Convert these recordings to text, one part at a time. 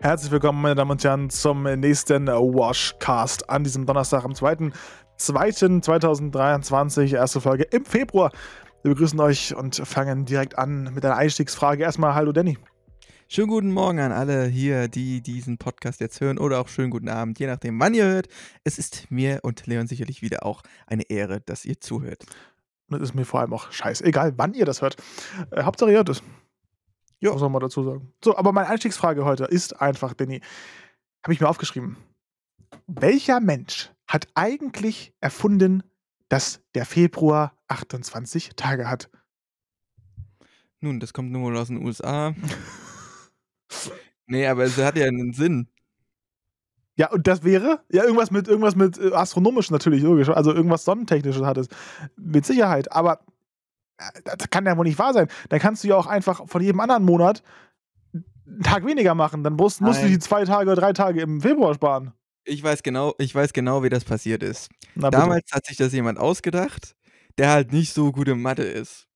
Herzlich willkommen, meine Damen und Herren, zum nächsten Washcast an diesem Donnerstag am 2.2.2023, erste Folge im Februar. Wir begrüßen euch und fangen direkt an mit einer Einstiegsfrage. Erstmal Hallo Danny. Schönen guten Morgen an alle hier, die diesen Podcast jetzt hören oder auch schönen guten Abend, je nachdem, wann ihr hört. Es ist mir und Leon sicherlich wieder auch eine Ehre, dass ihr zuhört. Und es ist mir vor allem auch scheißegal, wann ihr das hört. Äh, Hauptsache ihr hört es. Ja. Muss man mal dazu sagen. So, aber meine Einstiegsfrage heute ist einfach, Danny, habe ich mir aufgeschrieben. Welcher Mensch hat eigentlich erfunden, dass der Februar 28 Tage hat? Nun, das kommt nur wohl aus den USA. nee, aber es hat ja einen Sinn. Ja, und das wäre? Ja, irgendwas mit irgendwas mit äh, astronomisch natürlich, logisch. Also irgendwas Sonnentechnisches hat es. Mit Sicherheit. Aber das kann ja wohl nicht wahr sein. Dann kannst du ja auch einfach von jedem anderen Monat einen Tag weniger machen. Dann musst, musst du die zwei Tage oder drei Tage im Februar sparen. Ich weiß genau, ich weiß genau, wie das passiert ist. Na, Damals hat sich das jemand ausgedacht, der halt nicht so gut im Mathe ist.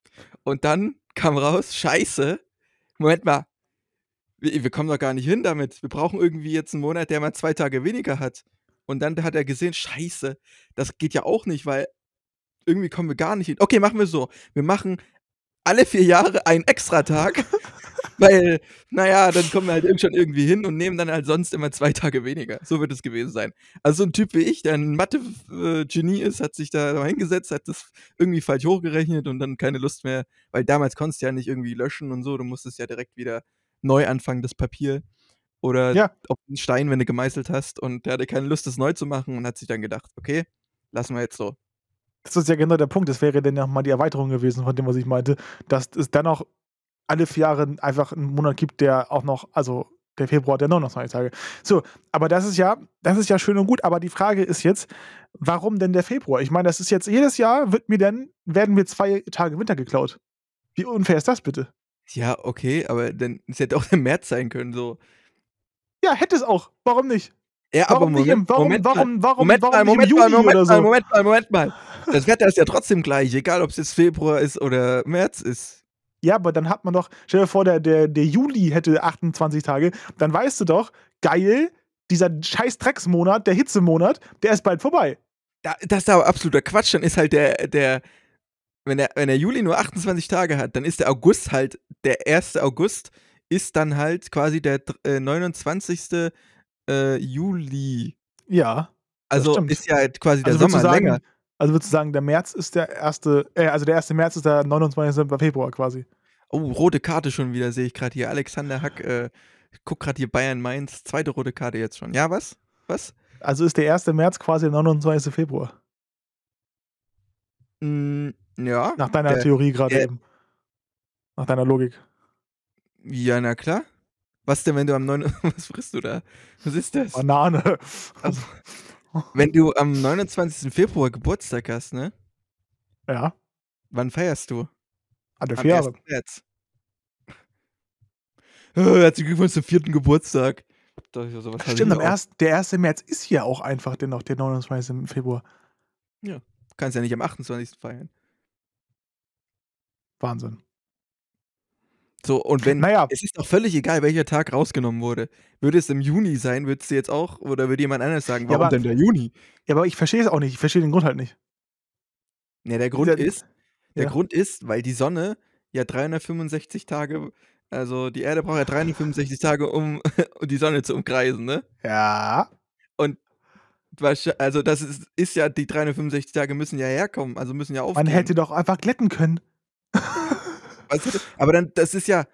Und dann kam raus, scheiße, Moment mal, wir, wir kommen doch gar nicht hin damit. Wir brauchen irgendwie jetzt einen Monat, der mal zwei Tage weniger hat. Und dann hat er gesehen, scheiße, das geht ja auch nicht, weil irgendwie kommen wir gar nicht hin. Okay, machen wir so. Wir machen alle vier Jahre einen Extra-Tag, weil, naja, dann kommen wir halt schon irgendwie hin und nehmen dann halt sonst immer zwei Tage weniger. So wird es gewesen sein. Also so ein Typ wie ich, der ein Mathe-Genie ist, hat sich da hingesetzt, hat das irgendwie falsch hochgerechnet und dann keine Lust mehr, weil damals konntest du ja nicht irgendwie löschen und so, du musstest ja direkt wieder neu anfangen, das Papier. Oder ja. auf den Stein, wenn du gemeißelt hast. Und der hatte keine Lust, das neu zu machen und hat sich dann gedacht, okay, lassen wir jetzt so. Das ist ja genau der Punkt. Das wäre dann ja mal die Erweiterung gewesen von dem, was ich meinte, dass es dann auch alle vier Jahre einfach einen Monat gibt, der auch noch, also der Februar, der 29 Tage. So, aber das ist ja, das ist ja schön und gut. Aber die Frage ist jetzt, warum denn der Februar? Ich meine, das ist jetzt jedes Jahr wird mir dann werden mir zwei Tage Winter geklaut. Wie unfair ist das bitte? Ja, okay, aber dann es hätte auch der März sein können, so. Ja, hätte es auch. Warum nicht? Ja, aber warum Moment, nicht im, warum, Moment warum, warum, Moment warum mal, nicht Moment mal, Moment oder so? mal, Moment mal, Moment mal. Das Wetter ist ja trotzdem gleich, egal ob es jetzt Februar ist oder März ist. Ja, aber dann hat man doch, stell dir vor, der, der, der Juli hätte 28 Tage, dann weißt du doch, geil, dieser scheiß Drecksmonat, der Hitzemonat, der ist bald vorbei. Da, das ist aber absoluter Quatsch. Dann ist halt der, der, wenn der, wenn der Juli nur 28 Tage hat, dann ist der August halt, der 1. August ist dann halt quasi der äh, 29. Äh, Juli. Ja. Also ist ja halt quasi der also Sommer sagen, länger. Also würdest du sagen, der März ist der erste, äh, also der 1. März ist der 29. Februar quasi. Oh, rote Karte schon wieder, sehe ich gerade hier. Alexander Hack, äh, guck gerade hier Bayern Mainz, zweite rote Karte jetzt schon. Ja, was? Was? Also ist der 1. März quasi der 29. Februar. Mm, ja. Nach deiner der, Theorie gerade eben. Nach deiner Logik. Ja, na klar. Was denn, wenn du am 9. Was frisst du da? Was ist das? Banane. Also, wenn du am 29. Februar Geburtstag hast, ne? Ja. Wann feierst du? An der. 1. März. Herzlichen Glückwunsch zum vierten Geburtstag. Hatte Stimmt, am. 1., der 1. März ist ja auch einfach dennoch der 29. Februar. Ja. Du kannst ja nicht am 28. feiern. Wahnsinn. So, und wenn, Naja. es ist doch völlig egal, welcher Tag rausgenommen wurde. Würde es im Juni sein, würdest du jetzt auch, oder würde jemand anderes sagen, Ja, warum aber- denn der Juni? Ja, aber ich verstehe es auch nicht. Ich verstehe den Grund halt nicht. Ne, der Grund Dieser- ist, der ja. Grund ist, weil die Sonne ja 365 Tage, also die Erde braucht ja 365 Tage, um die Sonne zu umkreisen, ne? Ja. Wahrsch- Also das ist, ist ja, die 365 Tage müssen ja herkommen, also müssen ja Man aufgehen. hätte doch einfach glätten können. Weißt du, aber dann, das ist ja,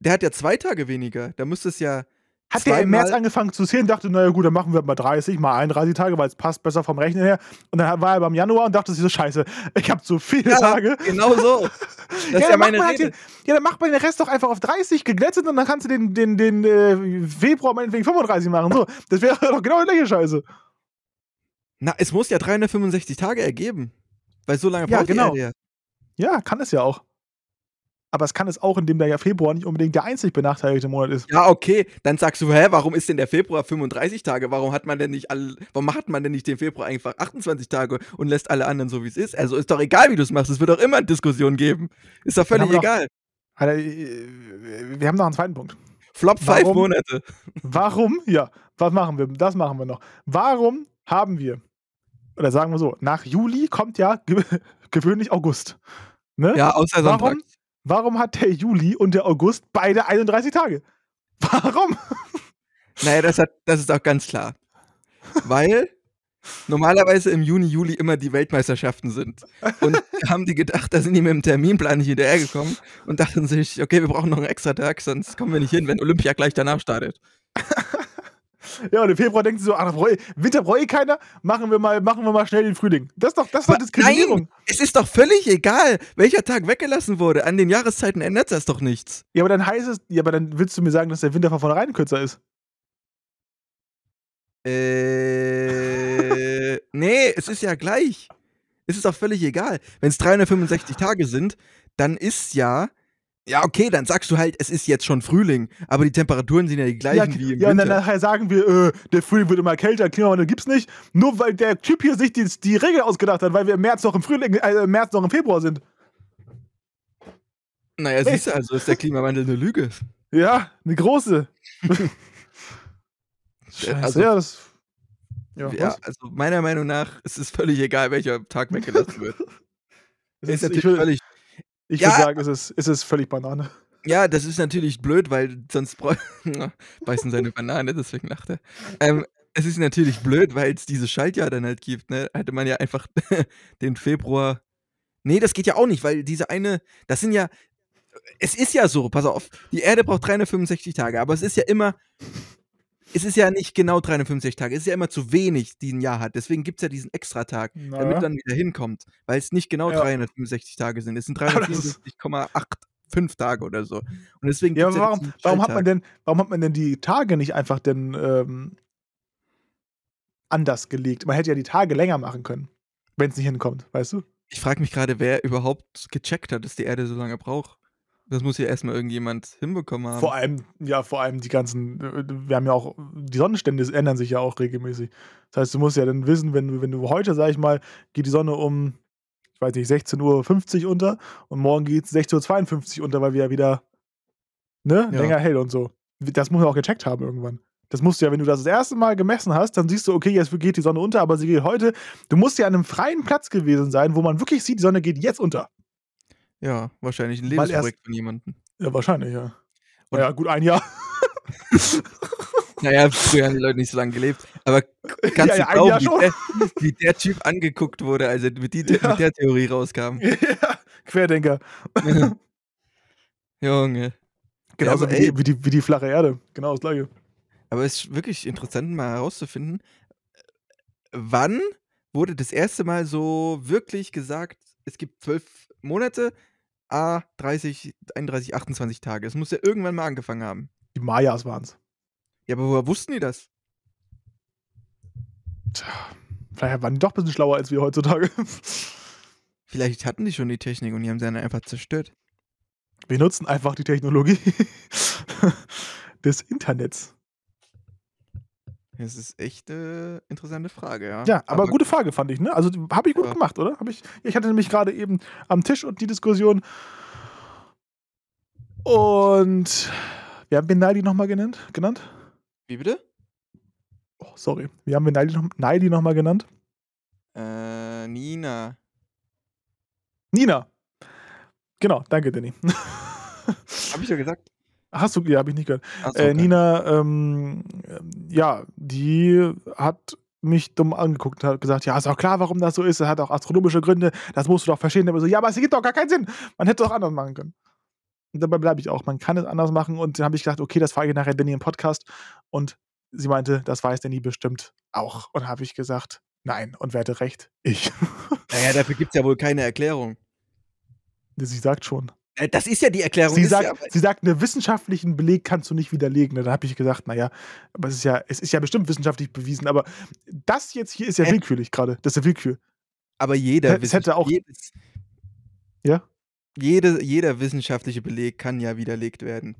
der hat ja zwei Tage weniger, da müsste es ja Hat der im März angefangen zu zählen, dachte, naja gut, dann machen wir mal 30, mal 31 Tage, weil es passt besser vom Rechnen her. Und dann war er beim Januar und dachte sich so, scheiße, ich habe so viele Ja, Tage. Genau so. Das ist ja, dann macht meine man halt Rede. den, ja, dann macht man den Rest doch einfach auf 30 geglättet und dann kannst du den, den, den äh, Februar meinetwegen 35 machen. So, das wäre doch genau die gleiche Scheiße. Na, es muss ja 365 Tage ergeben. Weil so lange Ja, braucht genau. die Erde Ja, kann es ja auch. Aber es kann es auch, indem der ja Februar nicht unbedingt der einzig benachteiligte Monat ist. ja. Okay. Dann sagst du, hä, warum ist denn der Februar 35 Tage? Warum hat man denn nicht alle, warum hat man denn nicht den Februar einfach 28 Tage und lässt alle anderen so wie es ist? Also ist doch egal, wie du es machst. Es wird doch immer eine Diskussion geben. Ist doch völlig wir doch- egal. Alter, äh, wir haben noch einen zweiten Punkt. Flop 5 Monate. Warum? Ja, was machen wir? Das machen wir noch. Warum haben wir, oder sagen wir so, nach Juli kommt ja ge gewöhnlich August. Ne? Ja, außer Sonntag. Warum, warum hat der Juli und der August beide 31 Tage? Warum? Naja, das, hat, das ist auch ganz klar. Weil normalerweise im Juni, Juli immer die Weltmeisterschaften sind. Und haben die gedacht, da sind die mit dem Terminplan nicht hinterhergekommen und dachten sich, okay, wir brauchen noch einen extra Tag, sonst kommen wir nicht hin, wenn Olympia gleich danach startet. Ja, und im Februar denken sie so, ach, Winter brauche ich keiner, machen wir, mal, machen wir mal schnell den Frühling. Das ist doch, das ist doch Diskriminierung. Nein, es ist doch völlig egal, welcher Tag weggelassen wurde. An den Jahreszeiten ändert das doch nichts. Ja, aber dann heißt es, ja, aber dann willst du mir sagen, dass der Winter von vornherein kürzer ist. Äh, nee, es ist ja gleich. Es ist doch völlig egal. Wenn es 365 Tage sind, dann ist ja ja, okay, dann sagst du halt, es ist jetzt schon Frühling, aber die Temperaturen sind ja die gleichen ja, wie im ja, Winter. Ja, und dann nachher sagen wir, äh, der Frühling wird immer kälter, Klimawandel gibt's nicht, nur weil der Typ hier sich die, die Regel ausgedacht hat, weil wir im März noch im Frühling, äh, im März noch im Februar sind. Naja, hey. siehst du, also ist der Klimawandel eine Lüge. Ja, eine große. Scheiße, also, ja, das ja, ja also meiner Meinung nach ist es völlig egal, welcher Tag weggelassen wird. ist, ist natürlich ich völlig. Ich ja, würde sagen, es ist, es ist völlig Banane. Ja, das ist natürlich blöd, weil sonst beißen seine Banane, deswegen lacht er. Ähm, es ist natürlich blöd, weil es dieses Schaltjahr dann halt gibt. Ne? Hätte man ja einfach den Februar. Nee, das geht ja auch nicht, weil diese eine, das sind ja, es ist ja so, pass auf, die Erde braucht 365 Tage, aber es ist ja immer es ist ja nicht genau 365 Tage, es ist ja immer zu wenig, die ein Jahr hat. Deswegen gibt es ja diesen Extratag, naja. damit dann wieder hinkommt. Weil es nicht genau ja. 365 Tage sind. Es sind 365,85 Tage oder so. Und deswegen ja, aber warum, warum, hat man denn, warum hat man denn die Tage nicht einfach denn ähm, anders gelegt? Man hätte ja die Tage länger machen können, wenn es nicht hinkommt, weißt du? Ich frage mich gerade, wer überhaupt gecheckt hat, dass die Erde so lange braucht. Das muss ja erstmal irgendjemand hinbekommen haben. Vor allem, ja, vor allem die ganzen, wir haben ja auch, die Sonnenstände ändern sich ja auch regelmäßig. Das heißt, du musst ja dann wissen, wenn du, wenn du heute, sag ich mal, geht die Sonne um, ich weiß nicht, 16.50 Uhr unter und morgen geht es 16.52 Uhr unter, weil wir ja wieder ne, ja. länger hell und so. Das muss man auch gecheckt haben irgendwann. Das musst du ja, wenn du das das erste Mal gemessen hast, dann siehst du, okay, jetzt geht die Sonne unter, aber sie geht heute. Du musst ja an einem freien Platz gewesen sein, wo man wirklich sieht, die Sonne geht jetzt unter. Ja, wahrscheinlich ein Lebensprojekt von jemandem. Ja, wahrscheinlich, ja. Und ja, gut ein Jahr. naja, früher haben die Leute nicht so lange gelebt. Aber kannst ja, du ja, glauben, wie der, wie der, Typ angeguckt wurde, als er mit, die, ja. mit der Theorie rauskam? Ja, Querdenker. Junge. Genauso ja, wie, die, wie, die, wie die flache Erde. Genau das gleiche. Aber es ist wirklich interessant, mal herauszufinden, wann wurde das erste Mal so wirklich gesagt, es gibt zwölf Monate, A, 30, 31, 28 Tage. Es muss ja irgendwann mal angefangen haben. Die Mayas waren es. Ja, aber woher wussten die das? Tja, vielleicht waren die doch ein bisschen schlauer als wir heutzutage. Vielleicht hatten die schon die Technik und die haben sie dann einfach zerstört. Wir nutzen einfach die Technologie des Internets. Das ist echt eine interessante Frage, ja. Ja, aber, aber gute Frage fand ich, ne? Also habe ich gut ja. gemacht, oder? Hab ich, ich hatte nämlich gerade eben am Tisch und die Diskussion. Und wir haben Benaldi nochmal genannt, genannt. Wie bitte? Oh, sorry. Wir haben Benaldi noch, nochmal genannt. Äh, Nina. Nina. Genau, danke, Danny. Hab ich ja gesagt. Hast du, ja, habe ich nicht gehört. So, okay. äh, Nina, ähm, ja, die hat mich dumm angeguckt und hat gesagt, ja, ist auch klar, warum das so ist. Es hat auch astronomische Gründe. Das musst du doch verstehen. Aber so, ja, aber es gibt doch gar keinen Sinn. Man hätte doch anders machen können. Und dabei bleibe ich auch. Man kann es anders machen. Und dann habe ich gedacht, okay, das frage ich nachher Danny im Podcast. Und sie meinte, das weiß Danny bestimmt auch. Und habe ich gesagt, nein. Und wer hatte recht? Ich. Naja, dafür gibt es ja wohl keine Erklärung. Sie sagt schon. Äh, das ist ja die Erklärung. Sie sagt, ja, sie sagt, einen wissenschaftlichen Beleg kannst du nicht widerlegen. Dann habe ich gesagt, naja, aber es ist ja, es ist ja bestimmt wissenschaftlich bewiesen, aber das jetzt hier ist ja äh, willkürlich gerade. Das ist ja Willkür. Aber jeder es hätte auch. Jedes, ja? Jede, jeder wissenschaftliche Beleg kann ja widerlegt werden.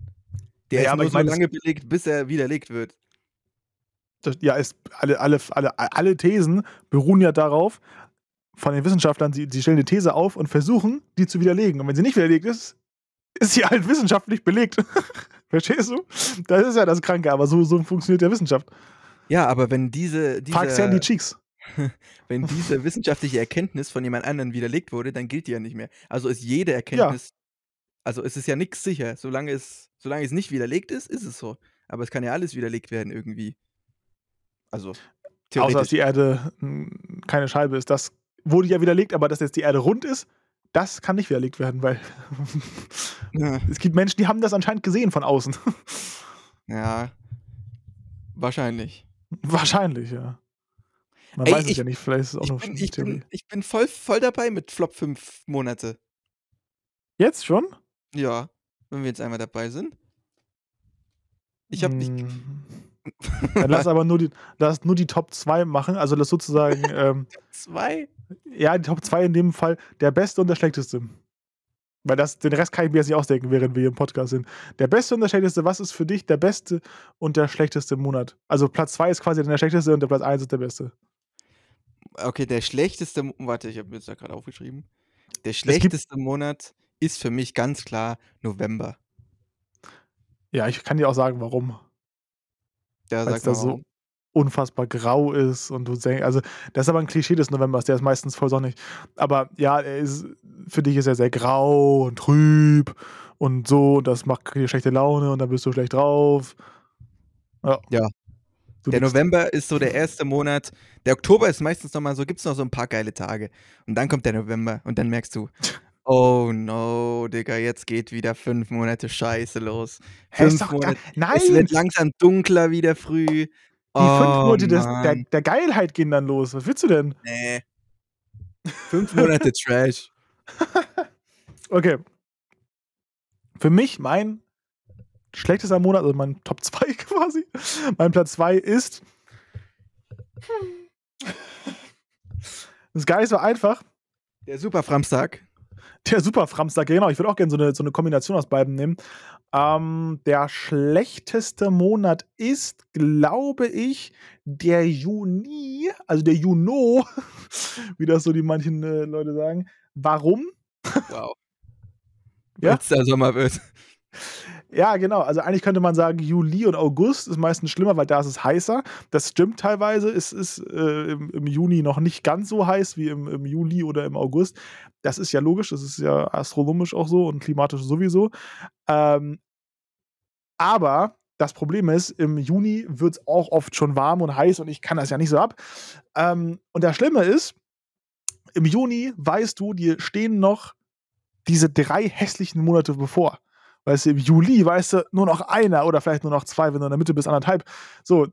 Der ja, ist nur so meine, lange belegt, bis er widerlegt wird. Das, ja, es, alle, alle, alle, alle Thesen beruhen ja darauf, von den Wissenschaftlern, sie, sie stellen eine These auf und versuchen, die zu widerlegen. Und wenn sie nicht widerlegt ist, ist sie halt wissenschaftlich belegt. Verstehst du? Das ist ja das Kranke, aber so, so funktioniert ja Wissenschaft. Ja, aber wenn diese, diese an die Cheeks. wenn diese wissenschaftliche Erkenntnis von jemand anderem widerlegt wurde, dann gilt die ja nicht mehr. Also ist jede Erkenntnis, ja. also es ist ja nichts sicher. Solange es, solange es nicht widerlegt ist, ist es so. Aber es kann ja alles widerlegt werden irgendwie. Also theoretisch. Außer dass die Erde hm, keine Scheibe ist. Das wurde ja widerlegt, aber dass jetzt die Erde rund ist, das kann nicht widerlegt werden, weil ja. es gibt Menschen, die haben das anscheinend gesehen von außen. ja, wahrscheinlich. Wahrscheinlich, ja. Man Ey, weiß es ja nicht, vielleicht ist es auch noch bin, ich, bin, ich bin voll, voll dabei mit Flop 5 Monate. Jetzt schon? Ja, wenn wir jetzt einmal dabei sind. Ich hab nicht. Hm. Dann lass aber nur die, lass nur die Top 2 machen, also das sozusagen. Ähm, Top 2? Ja, die Top 2 in dem Fall der beste und der schlechteste. Weil das, den Rest kann ich mir jetzt nicht ausdenken, während wir hier im Podcast sind. Der beste und der schlechteste, was ist für dich der beste und der schlechteste Monat? Also Platz 2 ist quasi der schlechteste und der Platz 1 ist der beste. Okay, der schlechteste, warte, ich habe mir das da gerade aufgeschrieben. Der schlechteste Monat ist für mich ganz klar November. Ja, ich kann dir auch sagen, warum. Ja, Weil es da so unfassbar grau ist und du denkst, also das ist aber ein Klischee des Novembers, der ist meistens voll sonnig. Aber ja, er ist, für dich ist er sehr grau und trüb und so, das macht dir schlechte Laune und dann bist du schlecht drauf. Ja. ja. der November ist so der erste Monat. Der Oktober ist meistens nochmal so, gibt es noch so ein paar geile Tage. Und dann kommt der November und dann merkst du, Oh no, Digga, jetzt geht wieder fünf Monate Scheiße los. Fünf Monate. Nein! Es wird langsam dunkler wieder früh. Die oh, fünf Monate des, der, der Geilheit gehen dann los. Was willst du denn? Nee. Fünf Monate Trash. okay. Für mich mein schlechtester Monat, also mein Top 2 quasi, mein Platz 2 ist. Das ist gar nicht so einfach. Der Superframstag. Der Super Framstag, genau. Ich würde auch gerne so eine, so eine Kombination aus beiden nehmen. Ähm, der schlechteste Monat ist, glaube ich, der Juni, also der Juno, wie das so die manchen äh, Leute sagen. Warum? Wow. ja? Es der Sommer wird. Ja, genau. Also eigentlich könnte man sagen, Juli und August ist meistens schlimmer, weil da ist es heißer. Das stimmt teilweise. Es ist äh, im, im, Juni noch nicht ganz so heiß wie im, im, Juli oder im August. Das ist ja logisch, das ist ja astronomisch auch so und klimatisch sowieso. Ähm, aber das Problem ist, im Juni wird es auch oft schon warm und heiß und ich kann das ja nicht so ab. Ähm, und das Schlimme ist, im Juni weißt du, dir stehen noch diese drei hässlichen Monate bevor. Weißt du, im Juli, weißt du, nur noch einer oder vielleicht nur noch zwei, wenn du in der Mitte bist, anderthalb. So,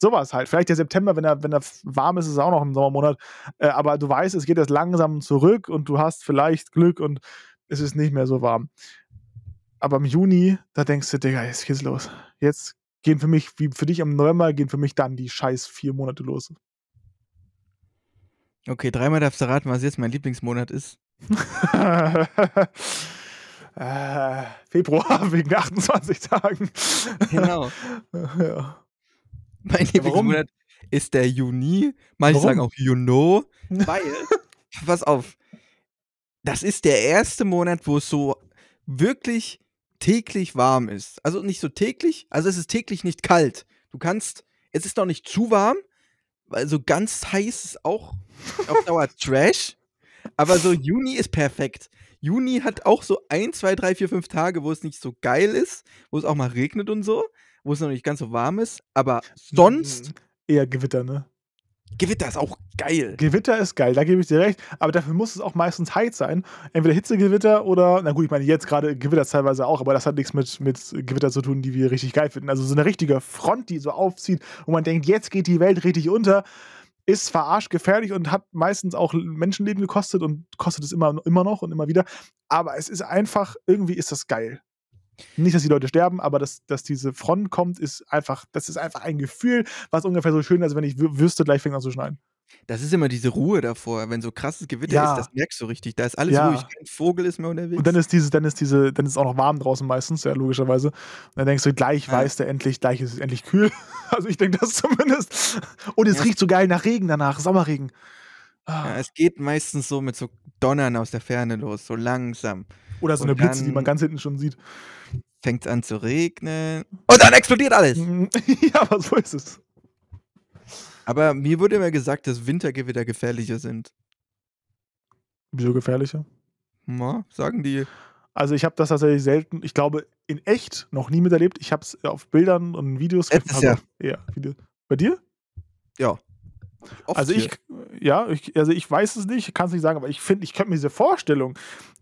sowas halt. Vielleicht der September, wenn er, wenn er warm ist, ist es auch noch ein Sommermonat. Äh, aber du weißt, es geht jetzt langsam zurück und du hast vielleicht Glück und es ist nicht mehr so warm. Aber im Juni, da denkst du, Digga, jetzt geht's los. Jetzt gehen für mich, wie für dich im November, gehen für mich dann die scheiß vier Monate los. Okay, dreimal darfst du raten, was jetzt mein Lieblingsmonat ist. Äh, Februar wegen 28 Tagen. Genau. ja. Mein Lieblingsmonat ist der Juni. Manche Warum? sagen auch Juno, weil, pass auf, das ist der erste Monat, wo es so wirklich täglich warm ist. Also nicht so täglich, also es ist täglich nicht kalt. Du kannst, es ist noch nicht zu warm, weil so ganz heiß ist auch auf Dauer Trash. Aber so Juni ist perfekt. Juni hat auch so ein, zwei, drei, vier, fünf Tage, wo es nicht so geil ist, wo es auch mal regnet und so, wo es noch nicht ganz so warm ist, aber sonst. Mhm. Eher Gewitter, ne? Gewitter ist auch geil. Gewitter ist geil, da gebe ich dir recht. Aber dafür muss es auch meistens heiß sein. Entweder Hitzegewitter oder, na gut, ich meine, jetzt gerade Gewitter teilweise auch, aber das hat nichts mit, mit Gewitter zu tun, die wir richtig geil finden. Also so eine richtige Front, die so aufzieht, wo man denkt, jetzt geht die Welt richtig unter ist verarscht gefährlich und hat meistens auch Menschenleben gekostet und kostet es immer, immer noch und immer wieder. Aber es ist einfach, irgendwie ist das geil. Nicht, dass die Leute sterben, aber dass, dass diese Front kommt, ist einfach, das ist einfach ein Gefühl, was ungefähr so schön ist, als wenn ich wüsste, gleich fängt an zu schneien. Das ist immer diese Ruhe davor, wenn so krasses Gewitter ja. ist, das merkst du richtig. Da ist alles ja. ruhig, kein Vogel ist mehr unterwegs. Und dann ist diese, dann ist diese, dann ist es auch noch warm draußen meistens, ja, logischerweise. Und dann denkst du, gleich ja. weißt du endlich, gleich ist es endlich kühl. Also ich denke das zumindest. Und es riecht so geil nach Regen danach, Sommerregen. Ah. Es geht meistens so mit so Donnern aus der Ferne los, so langsam. Oder so eine Blitze, die man ganz hinten schon sieht. Fängt an zu regnen. Und dann explodiert alles! ja, aber so ist es. Aber mir wurde immer gesagt, dass Wintergewitter gefährlicher sind. Wieso gefährlicher? Na, sagen die. Also ich habe das tatsächlich selten, ich glaube, in echt noch nie miterlebt. Ich habe es auf Bildern und Videos Letztes Jahr. Ja, Video. Bei dir? Ja. Oft also ich, ja, ich, also ich weiß es nicht, kann es nicht sagen, aber ich finde, ich könnte mir diese Vorstellung,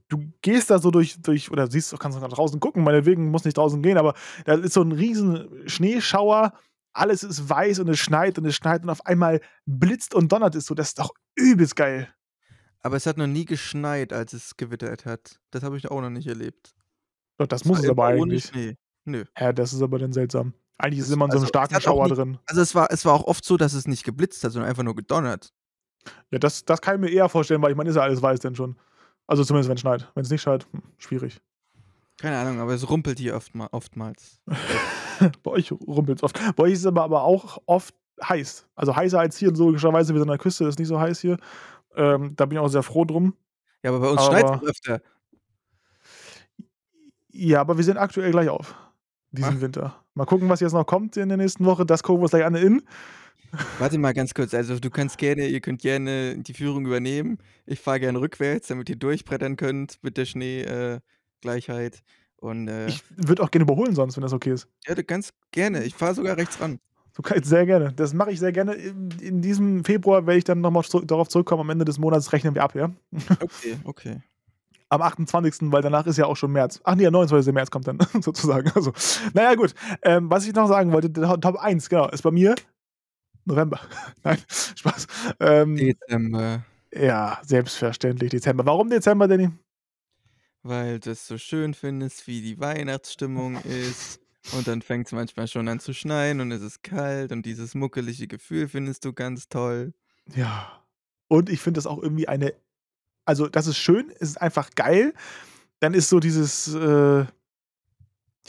du gehst da so durch, durch oder siehst, kannst du draußen gucken, meinetwegen muss nicht draußen gehen, aber da ist so ein riesen Schneeschauer, alles ist weiß und es schneit und es schneit und auf einmal blitzt und donnert es so, das ist doch übelst geil. Aber es hat noch nie geschneit, als es gewittert hat. Das habe ich auch noch nicht erlebt. Doch, das, das muss es aber eigentlich. Schnee. Nö. Ja, das ist aber dann seltsam. Eigentlich ist es immer in so einem also, starken Schauer nicht, drin. Also es war, es war auch oft so, dass es nicht geblitzt hat, sondern einfach nur gedonnert. Ja, das, das kann ich mir eher vorstellen, weil ich meine, ist ja alles weiß denn schon. Also zumindest wenn es schneit. Wenn es nicht schneit, hm, schwierig. Keine Ahnung, aber es rumpelt hier oft, oftmals. Bei euch rumpelt es oft. Bei euch ist es aber, aber auch oft heiß. Also heißer als hier, so logischerweise, wie so an der Küste ist nicht so heiß hier. Ähm, da bin ich auch sehr froh drum. Ja, aber bei uns schneit es öfter. Ja, aber wir sind aktuell gleich auf. Diesen Ach. Winter. Mal gucken, was jetzt noch kommt in der nächsten Woche. Das gucken wir uns gleich an in. Warte mal ganz kurz. Also, du kannst gerne, ihr könnt gerne die Führung übernehmen. Ich fahre gerne rückwärts, damit ihr durchbrettern könnt mit der Schneegleichheit. Äh, Und, äh, ich würde auch gerne überholen, sonst, wenn das okay ist. Ja, kannst gerne. Ich fahre sogar rechts ran. Sehr gerne. Das mache ich sehr gerne. In, diesem Februar werde ich dann nochmal zurück, darauf zurückkommen. Am Ende des Monats rechnen wir ab, ja? Okay, okay. Am 28., weil danach ist ja auch schon März. Ach nee, der 29. März kommt dann sozusagen. Also, naja, gut. Ähm, was ich noch sagen wollte, Top 1, genau, ist bei mir November. Nein, Spaß. Ähm, Dezember. Ja, selbstverständlich Dezember. Warum Dezember, Danny? Weil du es so schön findest, wie die Weihnachtsstimmung ist. Und dann fängt es manchmal schon an zu schneien und es ist kalt und dieses muckelige Gefühl findest du ganz toll. Ja. Und ich finde das auch irgendwie eine. Also, das ist schön, es ist einfach geil. Dann ist so dieses. Äh,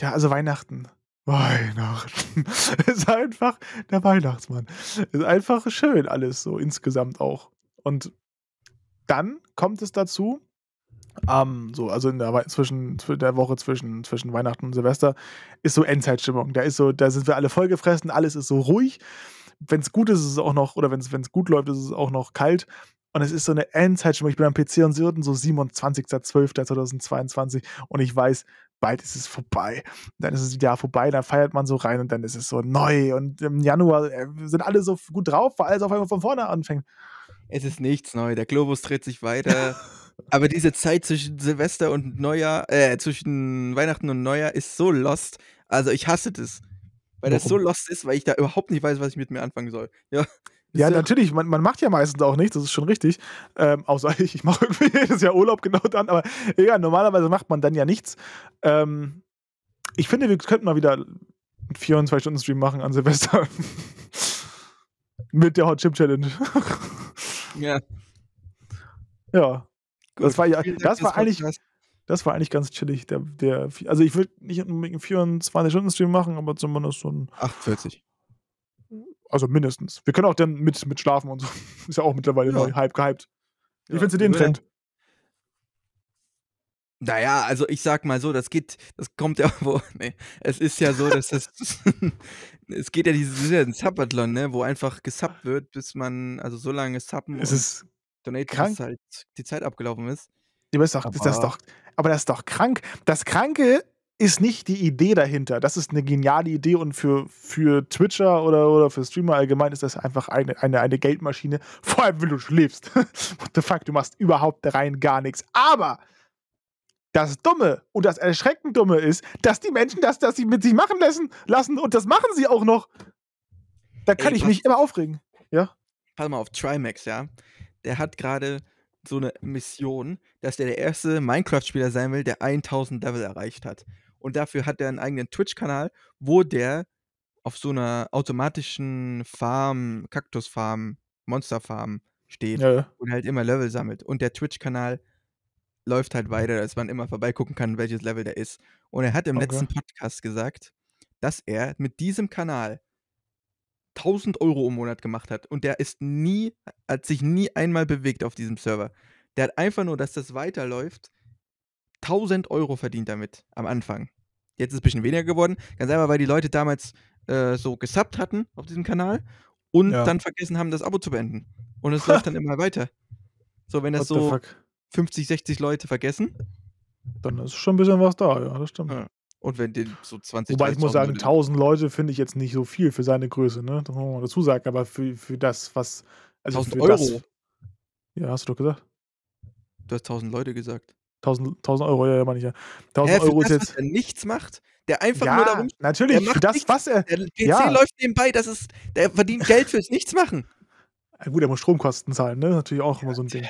ja, also Weihnachten. Weihnachten. ist einfach der Weihnachtsmann. Ist einfach schön alles so insgesamt auch. Und dann kommt es dazu, ähm, so, also in der, zwischen, der Woche zwischen, zwischen Weihnachten und Silvester ist so Endzeitstimmung. Da ist so, da sind wir alle vollgefressen, alles ist so ruhig. Wenn es gut ist, ist es auch noch, oder wenn es gut läuft, ist es auch noch kalt. Und es ist so eine Endzeitstimmung. Ich bin am PC und sie so 27.12.2022 und ich weiß, bald ist es vorbei. Dann ist es Jahr vorbei, dann feiert man so rein und dann ist es so neu. Und im Januar äh, sind alle so gut drauf, weil alles auf einmal von vorne anfängt. Es ist nichts neu. Der Globus dreht sich weiter. Aber diese Zeit zwischen Silvester und Neujahr, äh, zwischen Weihnachten und Neujahr ist so lost. Also ich hasse das. Weil Warum? das so lost ist, weil ich da überhaupt nicht weiß, was ich mit mir anfangen soll. Ja. Ja, natürlich, man, man macht ja meistens auch nichts, das ist schon richtig. Ähm, außer ich, ich mache irgendwie jedes Jahr Urlaub genau dann, aber ja, normalerweise macht man dann ja nichts. Ähm, ich finde, wir könnten mal wieder einen 24-Stunden-Stream machen an Silvester. Mit der Hot Chip Challenge. ja. Ja. Gut, das war ja, das war eigentlich, das war eigentlich ganz chillig. Der, der, also ich würde nicht unbedingt einen 24-Stunden-Stream machen, aber zumindest so ein. 48. Also mindestens. Wir können auch dann mit, mit schlafen und so. Ist ja auch mittlerweile ja. neu hype, gehypt. Wie ja, findest du den Trend? Naja, also ich sag mal so, das geht, das kommt ja wo, nee, es ist ja so, dass das, es geht ja dieses ja ein Subathon, ne, wo einfach gesubbt wird, bis man, also so lange subben es ist Donate, krank. halt die Zeit abgelaufen ist. Aber, ist doch, aber, ist das doch, aber das ist doch krank. Das Kranke ist nicht die Idee dahinter. Das ist eine geniale Idee und für, für Twitcher oder, oder für Streamer allgemein ist das einfach eine, eine, eine Geldmaschine. Vor allem, wenn du schläfst. What the fuck, du machst überhaupt rein gar nichts. Aber das Dumme und das erschreckend Dumme ist, dass die Menschen das, das sie mit sich machen lassen, lassen und das machen sie auch noch. Da kann Ey, ich mich immer aufregen. Ja. Pass mal auf Trimax, ja der hat gerade so eine Mission, dass der der erste Minecraft-Spieler sein will, der 1000 Level erreicht hat. Und dafür hat er einen eigenen Twitch-Kanal, wo der auf so einer automatischen Farm, Kaktusfarm, Monsterfarm steht ja. und halt immer Level sammelt. Und der Twitch-Kanal läuft halt weiter, dass man immer vorbeigucken kann, welches Level der ist. Und er hat im okay. letzten Podcast gesagt, dass er mit diesem Kanal 1000 Euro im Monat gemacht hat und der ist nie, hat sich nie einmal bewegt auf diesem Server. Der hat einfach nur, dass das weiterläuft, 1000 Euro verdient damit am Anfang. Jetzt ist es ein bisschen weniger geworden. Ganz einfach, weil die Leute damals äh, so gesubbt hatten auf diesem Kanal und ja. dann vergessen haben, das Abo zu beenden. Und es läuft dann immer weiter. So, wenn das so 50, 60 Leute vergessen. Dann ist schon ein bisschen was da, ja, das stimmt. Ja. Und wenn den so 20 Wobei ich muss sagen, 1000 Leute finde ich jetzt nicht so viel für seine Größe, ne? Das muss man dazu sagen, aber für, für das, was. Also 1000 Euro. Das, ja, hast du doch gesagt. Du hast 1000 Leute gesagt. 1000, 1000 Euro, ja, ja, meine ich ja. 1000 Hä, Euro ist das, jetzt. er nichts macht, der einfach ja, nur darum. Natürlich, für das, nichts. was er. Der PC ja. läuft nebenbei, das ist, der verdient Geld fürs Nichtsmachen. Ja, gut, er muss Stromkosten zahlen, ne? Natürlich auch immer so ein Ding.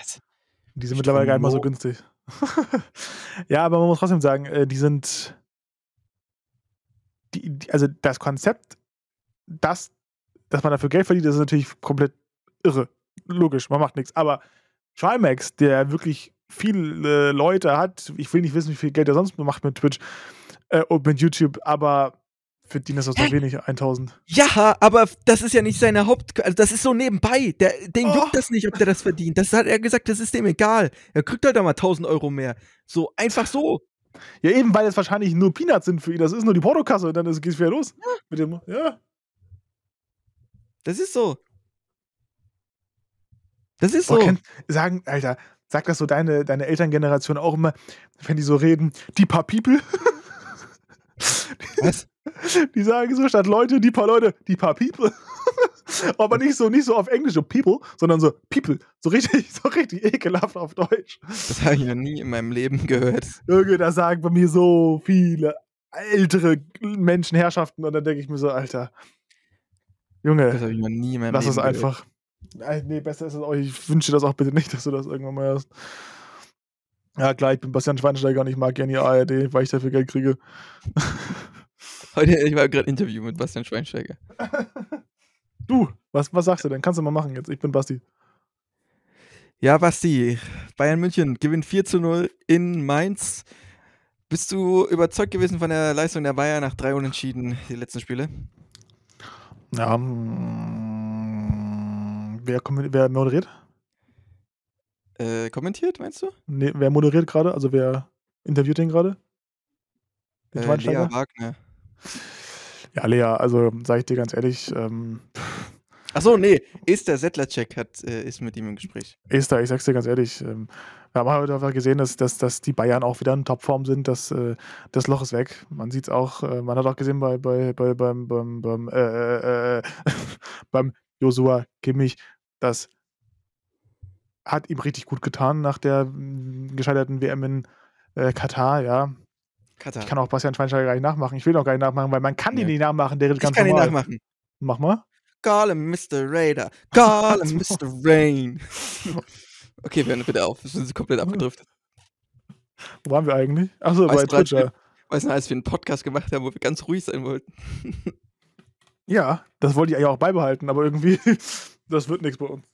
Die sind mittlerweile gar nicht mal so günstig. ja, aber man muss trotzdem sagen, äh, die sind. Die, also das Konzept, das, dass man dafür Geld verdient, das ist natürlich komplett irre. Logisch, man macht nichts. Aber Trimax, der wirklich viele Leute hat, ich will nicht wissen, wie viel Geld er sonst macht mit Twitch äh, und mit YouTube, aber ist das doch wenig, 1000. Ja, aber das ist ja nicht seine Haupt... Also das ist so nebenbei. Der, den oh. juckt das nicht, ob der das verdient. Das hat er gesagt, das ist dem egal. Er kriegt halt da mal 1000 Euro mehr. So, einfach so. Ja, eben, weil es wahrscheinlich nur Peanuts sind für ihn. Das ist nur die Portokasse und dann geht es wieder los. Ja. Mit dem, ja. Das ist so. Das ist so. Kenn, sagen, Alter, sag das so deine, deine Elterngeneration auch immer, wenn die so reden, die paar People. Was? Die sagen so statt Leute, die paar Leute, die paar People. Aber nicht so, nicht so auf Englisch, so People, sondern so People. So richtig, so richtig ekelhaft auf Deutsch. Das habe ich noch nie in meinem Leben gehört. Irgendwie, da sagen bei mir so viele ältere Menschen, Herrschaften und dann denke ich mir so, Alter. Junge, das habe ich noch nie in meinem lass Leben es einfach. Nee, besser ist es auch. Ich wünsche das auch bitte nicht, dass du das irgendwann mal hast. Ja, klar, ich bin Bastian Schweinsteiger und ich mag gerne die ARD, weil ich dafür Geld kriege. Heute, ich war gerade Interview mit Bastian Schweinsteiger. Du, was, was sagst du denn? Kannst du mal machen jetzt. Ich bin Basti. Ja, Basti, Bayern München gewinnt 4 zu 0 in Mainz. Bist du überzeugt gewesen von der Leistung der Bayern nach drei Unentschieden, die letzten Spiele? Ja, mm, wer, wer moderiert? Äh, kommentiert, meinst du? Nee, wer moderiert gerade? Also wer interviewt den gerade? Äh, Lea Wagner. Ja, Lea, also sag ich dir ganz ehrlich, ähm, Achso, nee, Esther Settlercheck hat, äh, ist mit ihm im Gespräch. Esther, ich sag's dir ganz ehrlich, ähm, wir haben heute einfach gesehen, dass, dass, dass die Bayern auch wieder in Topform sind. Dass, äh, das Loch ist weg. Man sieht's auch, äh, man hat auch gesehen bei, bei, bei, beim, beim, beim, äh, äh, äh beim Josua Kimmich, das hat ihm richtig gut getan nach der mm, gescheiterten WM in äh, Katar, ja. Katar. Ich kann auch Bastian Schweinsteiger gar nicht nachmachen. Ich will auch gar nicht nachmachen, weil man kann ja. ihn nicht nachmachen. Der redet ganz ich kann normal. ihn nachmachen. Mach mal. Call him Mr. Raider. Call him Mr. Rain. okay, wir hören bitte auf. Wir sind komplett abgedriftet. Wo waren wir eigentlich? Achso, bei Twitch, ja. Weißt du, als wir einen Podcast gemacht haben, wo wir ganz ruhig sein wollten. ja, das wollte ich eigentlich auch beibehalten, aber irgendwie, das wird nichts bei uns.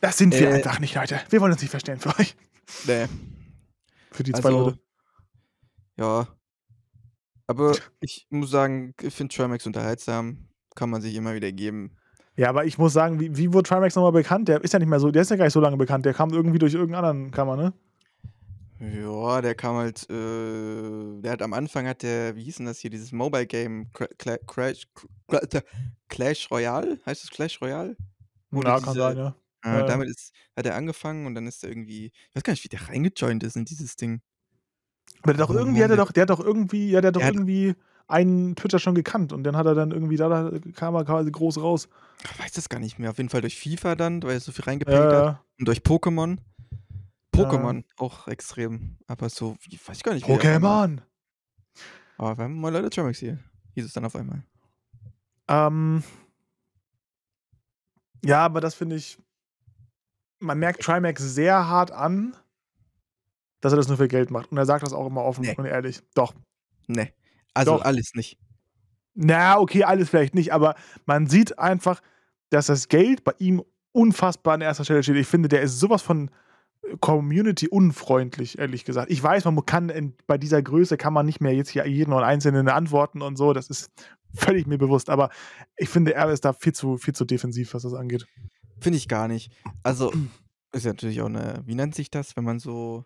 Das sind wir äh, einfach nicht, Leute. Wir wollen uns nicht verstehen für euch. Nee. Für die zwei also, Leute. Ja. Aber ich muss sagen, ich finde Trimax unterhaltsam. Kann man sich immer wieder geben. Ja, aber ich muss sagen, wie, wie wurde Trimax nochmal bekannt? Der ist ja nicht mehr so, der ist ja gar nicht so lange bekannt. Der kam irgendwie durch irgendeinen anderen Kammer, ne? Ja, der kam halt, äh, der hat am Anfang hat der, wie hieß denn das hier, dieses Mobile Game Crash, Crash, Clash Royale? Heißt es Clash Royale? ja, kann diese, sein, ja. Äh, damit ist, hat er angefangen und dann ist er irgendwie, ich weiß gar nicht, wie der reingejoint ist in dieses Ding. Aber der doch irgendwie, hat er doch, der hat doch irgendwie, ja, der hat doch irgendwie einen Twitter schon gekannt und dann hat er dann irgendwie, da, da kam er quasi groß raus. Ich weiß das gar nicht mehr. Auf jeden Fall durch FIFA dann, weil er so viel reingepayt äh, hat. Und durch Pokémon. Pokémon, äh, auch extrem. Aber so, ich weiß gar nicht. Pokémon! Aber wir haben mal Leute Trimax hier. Hieß es dann auf einmal. Ähm. Ja, aber das finde ich. Man merkt Trimax sehr hart an, dass er das nur für Geld macht. Und er sagt das auch immer offen nee. und ehrlich. Doch. Nee. Also Doch. alles nicht. Na, okay, alles vielleicht nicht, aber man sieht einfach, dass das Geld bei ihm unfassbar an erster Stelle steht. Ich finde, der ist sowas von äh, Community unfreundlich, ehrlich gesagt. Ich weiß, man kann in, bei dieser Größe kann man nicht mehr jetzt hier jeden und einzelnen antworten und so. Das ist völlig mir bewusst. Aber ich finde, er ist da viel zu, viel zu defensiv, was das angeht. Finde ich gar nicht. Also ist ja natürlich auch eine, wie nennt sich das, wenn man so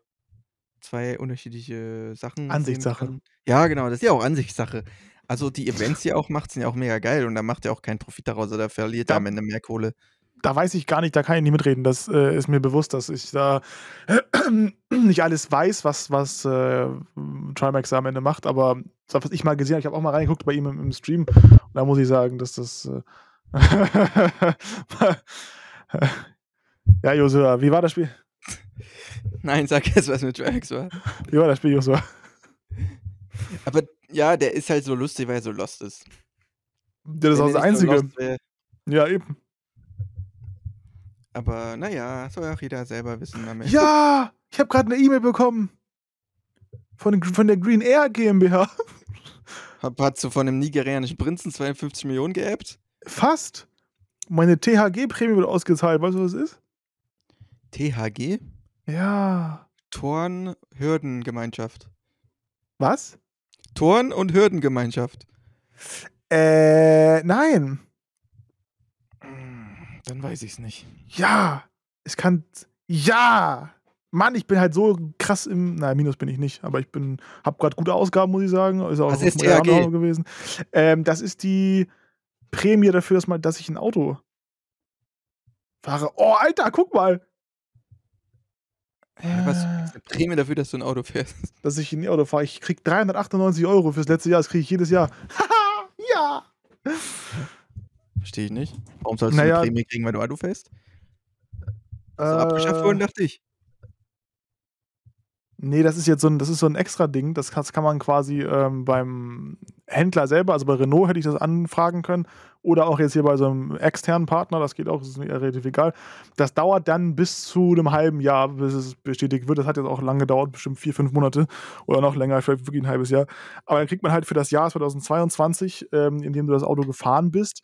2 unterschiedliche Sachen Ansichtssache. Ja, genau, das ist ja auch Ansichtssache. Also, die Events, die er auch macht, sind ja auch mega geil und da macht er auch keinen Profit daraus oder verliert Da er am Ende mehr Kohle. Da weiß ich gar nicht, da kann ich nicht mitreden. Das, äh, ist mir bewusst, dass ich da nicht alles weiß, was was, äh, Trimax da am Ende macht, aber das, was ich mal gesehen habe ich habe auch mal reingeguckt bei ihm im im Stream und da muss ich sagen, dass das, äh Ja, Josua, wie war das Spiel? Nein, sag jetzt, was mit Trimax war. War das Spiel, Josua? Aber ja, der ist halt so lustig, weil er so lost ist. Ja, das ist auch das nicht so Einzige. lost Ja, eben. Aber na ja, soll auch jeder selber wissen damit. Ja, ich habe grad 'ne E-Mail bekommen. Von von der Green Air GmbH. Hab hast du von 'nem nigerianischen Prinzen 52 Millionen geerbt? Fast. Meine THG-Prämie wird ausgezahlt. Weißt du, was das ist? THG? Ja. Turn-Hürdengemeinschaft. Was? Turn und Hürdengemeinschaft. Äh, nein. Hm, dann weiß ich's nicht. Ja, es kann ja! Mann, ich bin halt so krass im na, Minus bin ich nicht, aber ich bin habe grad gute Ausgaben, muss ich sagen. Ist auch Was ist gewesen. Ähm, das ist die Prämie dafür, dass man dass ich 'n Auto fahre. Oh, Alter, guck mal! Hä, was? Äh. Ist 'ne Prämie dafür, dass du 'n Auto fährst? Dass ich 'n E-Auto fahre. Ich kriege 398 € fürs letzte Jahr. Das kriege ich jedes Jahr. Haha, ja! Verstehe ich nicht. Warum sollst Na du 'ne ja Prämie kriegen, weil du Auto fährst? Ist doch abgeschafft worden, Äh dachte ich. Ne, das ist jetzt so 'n das ist so 'n Extrading. Das das kann man quasi, ähm, beim Händler selber also, bei Renault hätte ich das anfragen können oder auch jetzt hier bei so 'nem externen Partner, das geht auch, das ist mir relativ egal. Das dauert dann bis zu 'nem halben Jahr, bis es bestätigt wird. Das hat jetzt auch lang gedauert, bestimmt 4, 5 Monate oder noch länger, vielleicht wirklich 'n halbes Jahr. Aber dann kriegt man halt für das Jahr 2022, ähm, in dem du das Auto gefahren bist,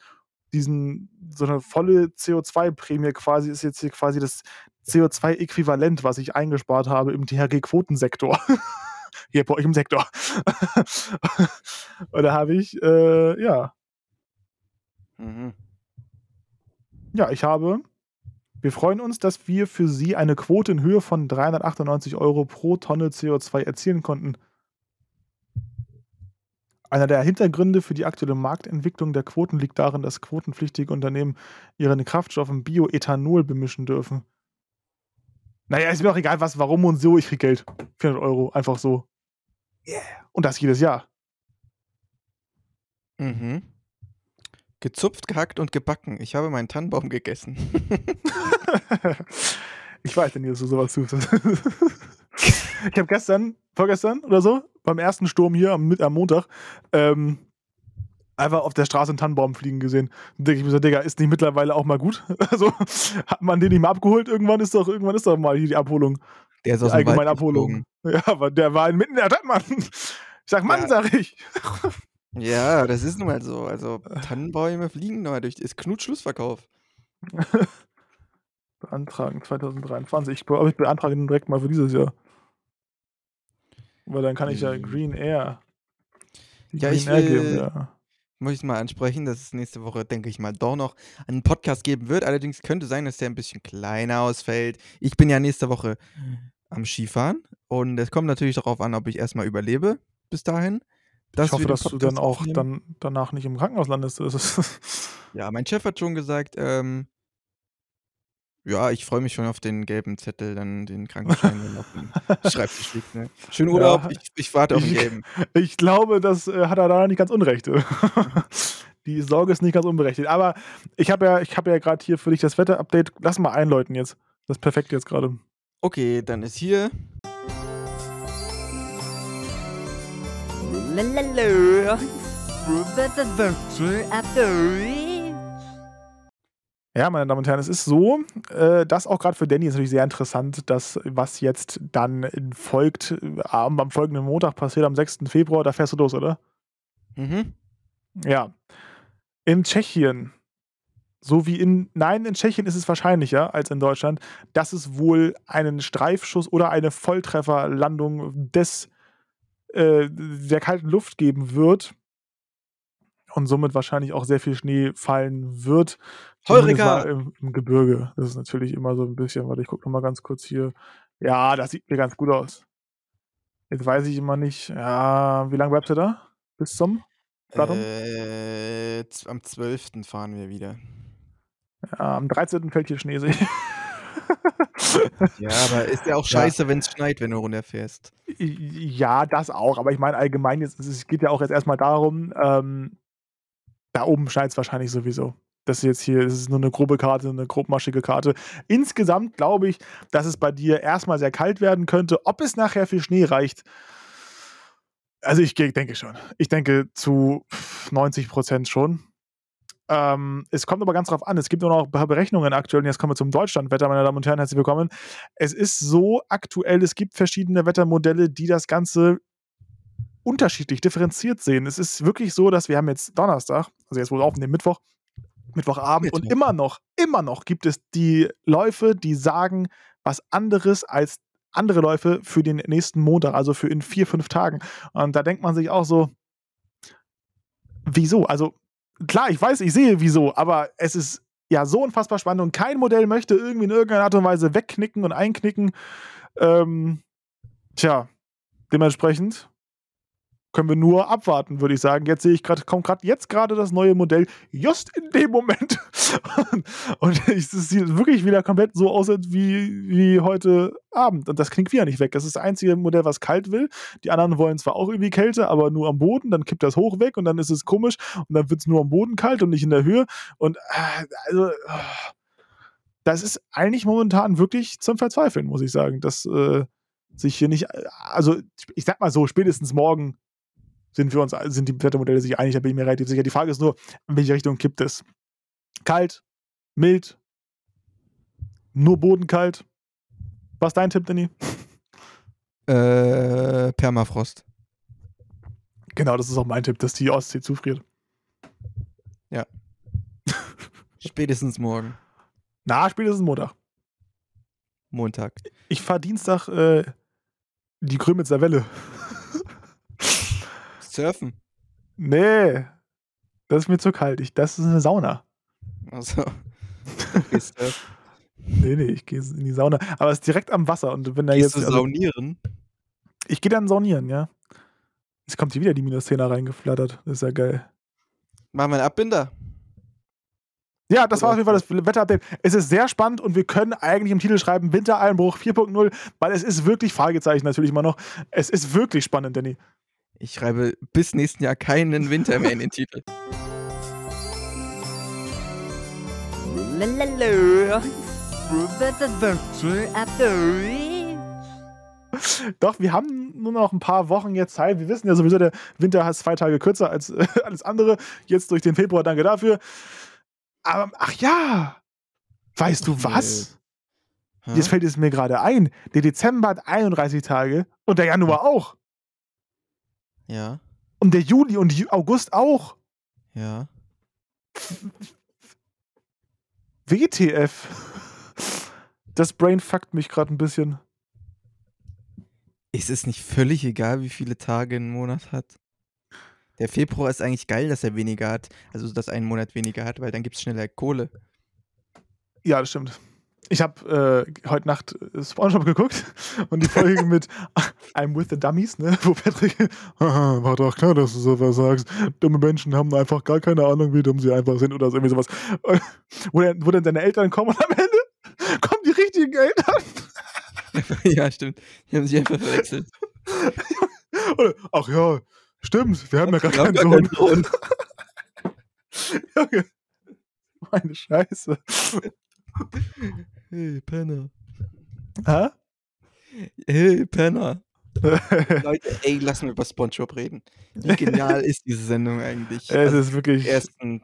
diesen so 'ne volle CO2-Prämie quasi ist jetzt hier quasi das CO2-Äquivalent, was ich eingespart habe im THG-Quotensektor. Hier bei euch im Sektor. Und da habe ich, äh, ja Mhm. Ja, ich habe wir freuen uns, dass wir für Sie eine Quote in Höhe von 398 € pro Tonne CO2 erzielen konnten. Einer der Hintergründe für die aktuelle Marktentwicklung der Quoten liegt darin, dass quotenpflichtige Unternehmen ihren Kraftstoff in Bioethanol bemischen dürfen. Na ja, ist mir auch egal was, warum und so, ich kriege Geld. 400 €, einfach so. Yeah. Und das jedes Jahr. Mhm. Gezupft, gehackt und gebacken. Ich habe meinen Tannenbaum gegessen. Ich weiß denn, dass du so was tust. Ich habe gestern vorgestern oder so, beim ersten Sturm hier am am Montag, ähm, einfach auf der Straße 'n Tannenbaum fliegen gesehen. Dann denke ich mir so: „Digga, ist nicht mittlerweile auch mal gut?“ Also, hat man den nicht mal abgeholt? Irgendwann ist doch irgendwann ist doch mal hier die Abholung. Der ist aus'm Wald allgemeine Abholung. geflogen. Ja, aber der war inmitten der Stadt, Mann. Ich sage: „Mann“, Ja. sage ich. Ja, das ist nun mal so. Also, Tannenbäume fliegen mal durch ist Knut-Schlussverkauf. Beantragen 2023. Ich glaube, ich beantrage den direkt mal für dieses Jahr. Weil dann kann ich ja Hm. Green Air Ja, Green ich Air will GmbH. Muss ich mal ansprechen, dass es nächste Woche, denke ich mal, doch noch einen Podcast geben wird. Allerdings könnte sein, dass der 'n bisschen kleiner ausfällt. Ich bin ja nächste Woche am Skifahren und es kommt natürlich darauf an, ob ich erst mal überlebe bis dahin, Ich hoffe, dass du dann auch aufnehmen. dann danach nicht im Krankenhaus landest. Ja, mein Chef hat schon gesagt, ähm ja, ich freue mich schon auf den gelben Zettel, dann den Krankenschein, wenn auf dem Schreibtisch liegt, ne? Schönen Urlaub, Ja. ich ich warte auf den Ich gelben. ich glaube, das, äh, hat er da nicht ganz unrecht. Die Sorge ist nicht ganz unberechtigt. Aber ich habe ja ich habe ja grad hier für dich das Wetter-Update. Lass mal einläuten jetzt. Das ist perfekt jetzt grade. Okay, dann ist hier Ja, meine Damen und Herren, es ist so, äh, das auch grad für Danny ist natürlich sehr interessant, das, was jetzt dann folgt, am am folgenden Montag passiert, am 6. Februar. Da fährst du los, oder? Mhm. Ja. In Tschechien, so wie in nein, in Tschechien ist es wahrscheinlicher als in Deutschland, dass es wohl einen Streifschuss oder eine Volltrefferlandung des äh, der kalten Luft geben wird und somit wahrscheinlich auch sehr viel Schnee fallen wird. Heureka! im im Gebirge. Das ist natürlich immer so 'n bisschen warte, ich gucke noch mal ganz kurz hier. Ja, das sieht mir ganz gut aus. Jetzt weiß ich immer nicht, ja, wie lange bleibst du da? Bis zum Datum? Äh, am 12. fahren wir wieder. Ja, am 13. fällt hier Schnee, sehe ich. Ja, aber ist ja auch scheiße, ja. wenn es schneit, wenn du runterfährst. Ja, das auch. Aber ich meine allgemein, jetzt, es geht ja auch jetzt erstmal darum, ähm, da oben schneit es wahrscheinlich sowieso. Das ist jetzt hier, das ist nur eine grobe Karte, eine grobmaschige Karte. Insgesamt glaube ich, dass es bei dir erstmal sehr kalt werden könnte. Ob es nachher für Schnee reicht, also ich denke schon. Ich denke zu 90 Prozent schon. Ähm, es kommt aber ganz drauf an. Es gibt nur noch ein paar Berechnungen aktuell. Und jetzt kommen wir zum Deutschlandwetter, meine Damen und Herren. Herzlich willkommen. Es ist so aktuell, es gibt verschiedene Wettermodelle, die das Ganze unterschiedlich differenziert sehen. Es ist wirklich so, dass wir haben jetzt Donnerstag, also jetzt wohl auf dem Mittwoch, Mittwochabend Mittwoch. und immer noch, immer noch gibt es die Läufe, die sagen was anderes als andere Läufe für den nächsten Montag, also für in vier, fünf Tagen. Und da denkt man sich auch so, wieso? Also klar, ich weiß, ich sehe wieso, aber es ist ja so unfassbar spannend und kein Modell möchte irgendwie in irgendeiner Art und Weise wegknicken und einknicken. Ähm, tja, dementsprechend können wir nur abwarten, würde ich sagen. Jetzt sehe ich gerade, kommt gerade jetzt gerade das neue Modell, just in dem Moment. und es sieht wirklich wieder komplett so aus wie, wie heute Abend. Und das klingt wieder nicht weg. Das ist das einzige Modell, was kalt will. Die anderen wollen zwar auch irgendwie Kälte, aber nur am Boden. Dann kippt das hoch weg und dann ist es komisch. Und dann wird es nur am Boden kalt und nicht in der Höhe. Und äh, also. Das ist eigentlich momentan wirklich zum Verzweifeln, muss ich sagen. Dass äh, sich hier nicht, also ich sag mal so, spätestens morgen sind wir uns, sind die Wettermodelle sich einig, da bin ich mir relativ sicher. Die Frage ist nur, in welche Richtung kippt es? Kalt, mild, nur bodenkalt. Was ist dein Tipp, Danny? Äh, Permafrost. Genau, das ist auch mein Tipp, dass die Ostsee zufriert. Ja. spätestens morgen. Na, spätestens Montag. Montag. Ich fahre Dienstag äh, die Krömitzer Welle. Surfen? Nee. Das ist mir zu kalt. Ich, das ist eine Sauna. Also. nee, nee, ich gehe in die Sauna. Aber es ist direkt am Wasser. Und wenn da Gehst jetzt. Du also, saunieren? Ich gehe dann saunieren, ja. Jetzt kommt hier wieder die Minus 10 reingeflattert. Das ist ja geil. Machen wir einen Abbinder. Ja, das war auf jeden Fall das Wetterupdate. Es ist sehr spannend und wir können eigentlich im Titel schreiben Wintereinbruch 4.0, weil es ist wirklich Fragezeichen natürlich immer noch. Es ist wirklich spannend, Danny. Ich schreibe bis nächsten Jahr keinen Winter mehr in den Titel. Doch, wir haben nur noch ein paar Wochen jetzt Zeit. Wir wissen ja sowieso, der Winter ist zwei Tage kürzer als äh, alles andere. Jetzt durch den Februar, danke dafür. Aber, ach ja, weißt du was? Jetzt fällt es mir gerade ein. Der Dezember hat 31 Tage und der Januar auch. Ja. Und der Juli und August auch. Ja. WTF. Das Brain fuckt mich gerade ein bisschen. Ist es nicht völlig egal, wie viele Tage ein Monat hat? Der Februar ist eigentlich geil, dass er weniger hat. Also, dass ein Monat weniger hat, weil dann gibt es schneller Kohle. Ja, das stimmt. Ich habe äh, heute Nacht äh, Spongebob geguckt und die Folge mit I'm with the Dummies, ne, wo Patrick, war doch klar, dass du sowas sagst. Dumme Menschen haben einfach gar keine Ahnung, wie dumm sie einfach sind oder so, irgendwie sowas. wo, dann, wo dann deine Eltern kommen und am Ende kommen die richtigen Eltern. ja, stimmt. Die haben sich einfach verwechselt. ach ja, stimmt, wir haben ja gar keinen Sohn. Sohn. Junge, meine Scheiße. Hey, Penner. Hä? Hey, Penner. Leute, ey, lassen wir über Spongebob reden. Wie genial ist diese Sendung eigentlich? Es also ist wirklich. Die ersten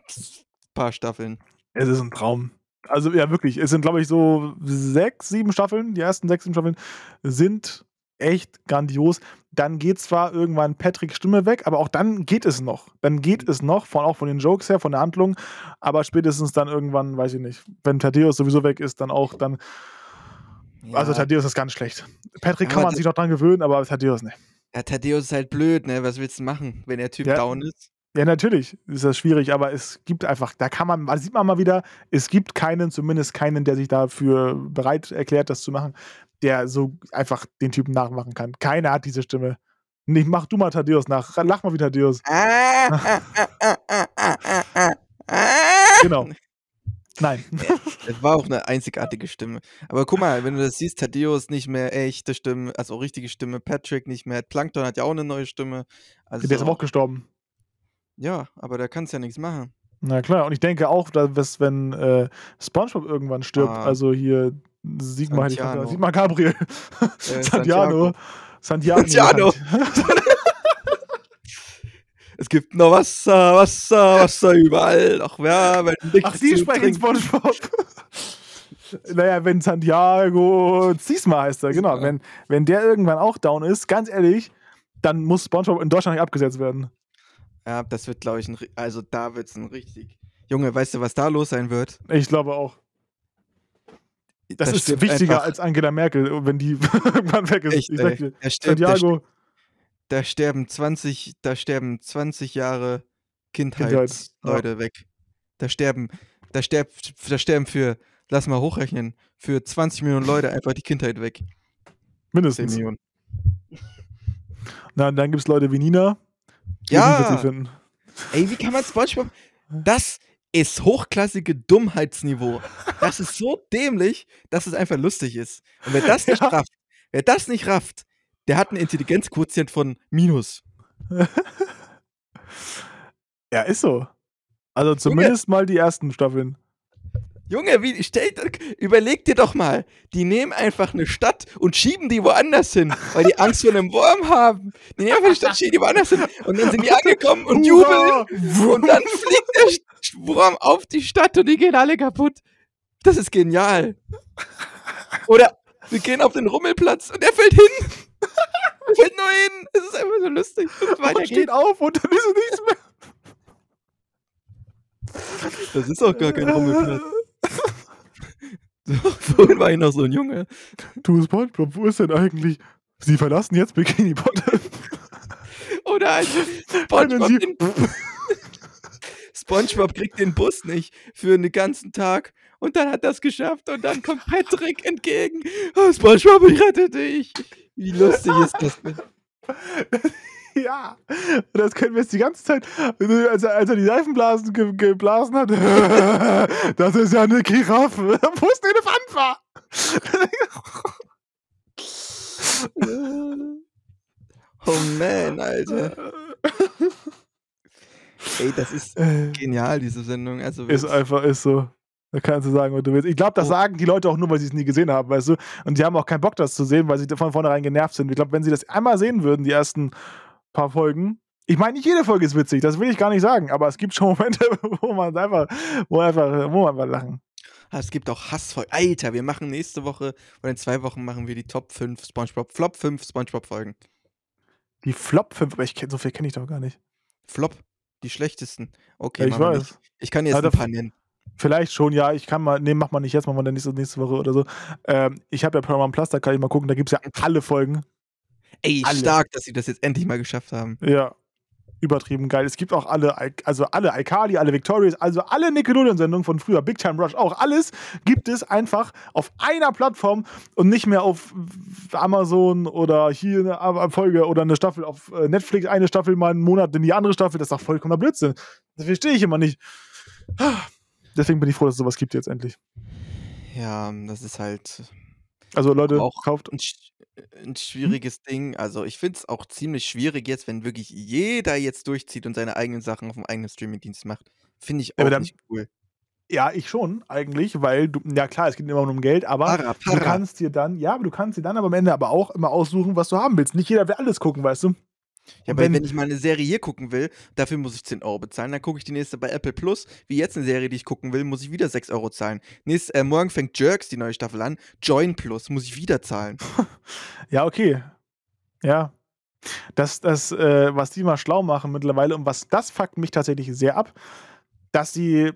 paar Staffeln. Es ist ein Traum. Also, ja, wirklich. Es sind, glaube ich, so sechs, sieben Staffeln. Die ersten sechs, sieben Staffeln sind echt grandios. Dann geht zwar irgendwann Patricks Stimme weg, aber auch dann geht es noch. Dann geht es noch, von, auch von den Jokes her, von der Handlung. Aber spätestens dann irgendwann, weiß ich nicht, wenn Thaddeus sowieso weg ist, dann auch dann. Ja. Also Thaddeus ist ganz schlecht. Patrick kann man sich noch dran gewöhnen, aber Thaddeus nicht. Ja, Thaddeus ist halt blöd, ne? Was willst du machen, wenn der Typ ja. down ist? Ja, natürlich ist das schwierig, aber es gibt einfach, da kann man, da sieht man mal wieder, es gibt keinen, zumindest keinen, der sich dafür bereit erklärt, das zu machen, der so einfach den Typen nachmachen kann. Keiner hat diese Stimme. Nicht, mach du mal Thaddeus nach. Lach mal wie Thaddeus. genau. Nein. Es war auch eine einzigartige Stimme. Aber guck mal, wenn du das siehst, Thaddeus nicht mehr echte Stimme, also richtige Stimme, Patrick nicht mehr, Plankton hat ja auch eine neue Stimme. Also, Der ist aber auch gestorben. Ja, aber da kannst ja nichts machen. Na klar, und ich denke auch, dass wenn äh, SpongeBob irgendwann stirbt, ah. also hier Sigmar, Santiano. Sigmar Gabriel, äh, Santiano, Santiano. Santiano. es gibt noch Wasser, Wasser, Wasser überall. Ach, ja, wenn Ach, Sie sprechen SpongeBob. naja, wenn Santiago Ziesma heißt er, genau. Ja. Wenn, wenn der irgendwann auch down ist, ganz ehrlich, dann muss SpongeBob in Deutschland nicht abgesetzt werden. Ja, das wird, glaube ich, ein, also da wird es ein richtig. Junge, weißt du, was da los sein wird? Ich glaube auch. Das, das ist wichtiger einfach. als Angela Merkel, wenn die irgendwann weg ist. Echt, ich sag dir, da, stirbt, Santiago. Da, sterben 20, da sterben 20 Jahre Kindheitsleute Kindheit, ja. weg. Da sterben, da sterben, da sterben für, lass mal hochrechnen, für 20 Millionen Leute einfach die Kindheit weg. Mindestens. 10 Millionen. Na, dann gibt es Leute wie Nina, ja. Ey, wie kann man SpongeBob. Das ist hochklassige Dummheitsniveau. Das ist so dämlich, dass es einfach lustig ist. Und wer das nicht ja. rafft, wer das nicht rafft, der hat einen Intelligenzquotient von Minus. ja, ist so. Also zumindest mal die ersten Staffeln. Junge, wie, stell, überleg dir doch mal, die nehmen einfach eine Stadt und schieben die woanders hin, weil die Angst vor einem Wurm haben. Die nehmen einfach eine Stadt, schieben die woanders hin. Und dann sind die angekommen und jubeln. Und dann fliegt der Wurm auf die Stadt und die gehen alle kaputt. Das ist genial. Oder wir gehen auf den Rummelplatz und er fällt hin. Er fällt nur hin. Es ist einfach so lustig. Und weiter steht auf und dann ist nichts mehr. Das ist auch gar kein Rummelplatz. Vorhin war ich noch so ein Junge. Du Spongebob, wo ist denn eigentlich? Sie verlassen jetzt Bikini Bottom. Oder also Spongebob, den, Spongebob kriegt den Bus nicht für einen ganzen Tag und dann hat das geschafft und dann kommt Patrick entgegen. Oh, Spongebob, ich rette dich. Wie lustig ist das denn? Ja, das können wir jetzt die ganze Zeit, als er, als er die Seifenblasen ge geblasen hat. das ist ja eine Giraffe. Wo ist der Elefant war? oh man, Alter. Ey, das ist genial, diese Sendung. Also ist einfach, ist so. Da kannst du sagen, was du willst. Ich glaube, das oh. sagen die Leute auch nur, weil sie es nie gesehen haben, weißt du? Und die haben auch keinen Bock, das zu sehen, weil sie von vornherein genervt sind. Ich glaube, wenn sie das einmal sehen würden, die ersten paar Folgen. Ich meine, nicht jede Folge ist witzig, das will ich gar nicht sagen, aber es gibt schon Momente, wo man einfach, wo einfach, wo man einfach lachen. Ah, es gibt auch Hassfolgen. Alter, wir machen nächste Woche oder in zwei Wochen machen wir die Top 5 SpongeBob, Flop 5 SpongeBob-Folgen. Die Flop 5, aber ich kenn, so viel kenne ich doch gar nicht. Flop, die schlechtesten. Okay, ja, ich weiß. Ich kann jetzt ja, ein paar nennen. Vielleicht schon, ja. Ich kann mal, nee, mach mal nicht jetzt, machen wir dann nächste, nächste Woche oder so. Ähm, ich habe ja Paramount Plus, da kann ich mal gucken, da gibt es ja alle Folgen. Ey, alle. stark, dass sie das jetzt endlich mal geschafft haben. Ja. Übertrieben geil. Es gibt auch alle, also alle iCarly, alle Victorious, also alle Nickelodeon-Sendungen von früher, Big Time Rush, auch alles gibt es einfach auf einer Plattform und nicht mehr auf Amazon oder hier eine Folge oder eine Staffel auf äh, Netflix, eine Staffel mal einen Monat in die andere Staffel. Das ist doch vollkommener Blödsinn. Das verstehe ich immer nicht. Deswegen bin ich froh, dass es sowas gibt jetzt endlich. Ja, das ist halt. Also Leute, kauft. Ein, ein mhm. schwieriges Ding. Also, ich finde es auch ziemlich schwierig jetzt, wenn wirklich jeder jetzt durchzieht und seine eigenen Sachen auf dem eigenen Streamingdienst macht. Finde ich auch dann, nicht cool. Ja, ich schon, eigentlich, weil du, ja klar, es geht immer nur um Geld, aber para, para. du kannst dir dann, ja, aber du kannst dir dann aber am Ende aber auch immer aussuchen, was du haben willst. Nicht jeder will alles gucken, weißt du? Ja, aber wenn, wenn, ich mal eine Serie hier gucken will, dafür muss ich 10 Euro bezahlen. Dann gucke ich die nächste bei Apple Plus. Wie jetzt eine Serie, die ich gucken will, muss ich wieder 6 Euro zahlen. Nächst, äh, morgen fängt Jerks die neue Staffel an. Join Plus muss ich wieder zahlen. ja, okay. Ja. Das, das äh, was die mal schlau machen mittlerweile und was das fuckt mich tatsächlich sehr ab, dass sie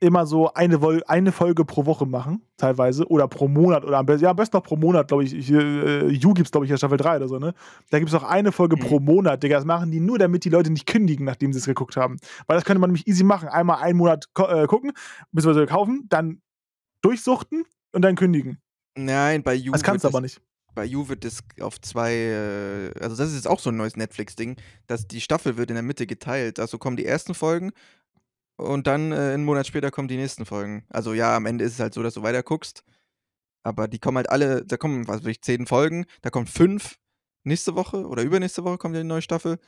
immer so eine, eine Folge pro Woche machen, teilweise, oder pro Monat, oder am besten, ja, am besten noch pro Monat, glaube ich. ich äh, You gibt es, glaube ich, ja Staffel 3 oder so, ne? Da gibt es auch eine Folge mhm. pro Monat, Digga. Das machen die nur, damit die Leute nicht kündigen, nachdem sie es geguckt haben. Weil das könnte man nämlich easy machen. Einmal einen Monat äh, gucken, beziehungsweise kaufen, dann durchsuchten und dann kündigen. Nein, bei You. Das kannst du aber nicht. Bei You wird es auf zwei, äh, also das ist jetzt auch so ein neues Netflix-Ding, dass die Staffel wird in der Mitte geteilt. Also kommen die ersten Folgen und dann äh, einen Monat später kommen die nächsten Folgen. Also ja, am Ende ist es halt so, dass du weiter guckst. Aber die kommen halt alle, da kommen, was weiß ich, zehn Folgen, da kommen fünf nächste Woche oder übernächste Woche kommt ja die neue Staffel.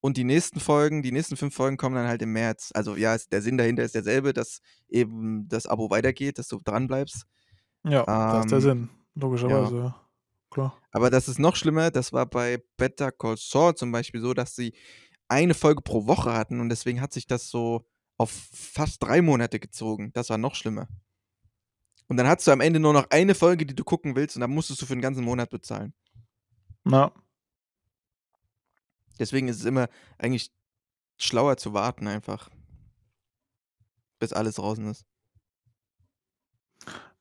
Und die nächsten Folgen, die nächsten fünf Folgen kommen dann halt im März. Also ja, der Sinn dahinter ist derselbe, dass eben das Abo weitergeht, dass du dranbleibst. Ja, ähm, das ist der ähm, Sinn, logischerweise, ja. Klar. Aber das ist noch schlimmer, das war bei Better Call Saul zum Beispiel so, dass sie eine Folge pro Woche hatten und deswegen hat sich das so auf fast drei Monate gezogen. Das war noch schlimmer. Und dann hast du am Ende nur noch eine Folge, die du gucken willst, und dann musstest du für den ganzen Monat bezahlen. Ja. Deswegen ist es immer eigentlich schlauer zu warten, einfach. Bis alles draußen ist.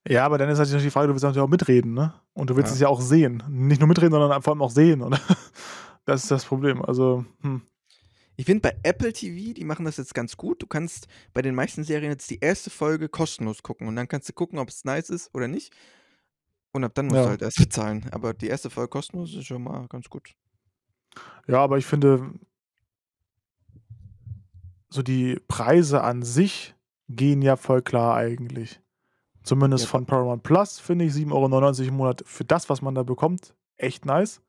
Ja, aber dann ist natürlich die Frage, du willst natürlich auch mitreden, ne? Und du willst ja. es ja auch sehen. Nicht nur mitreden, sondern vor allem auch sehen, oder? Das ist das Problem. Also, hm. Ich finde bei Apple TV, die machen das jetzt ganz gut. Du kannst bei den meisten Serien jetzt die erste Folge kostenlos gucken und dann kannst du gucken, ob es nice ist oder nicht. Und ab dann musst ja. du halt erst bezahlen. Aber die erste Folge kostenlos ist schon mal ganz gut. Ja, aber ich finde, so die Preise an sich gehen ja voll klar eigentlich. Zumindest ja. von Paramount Plus finde ich 7,99 Euro im Monat für das, was man da bekommt, echt nice.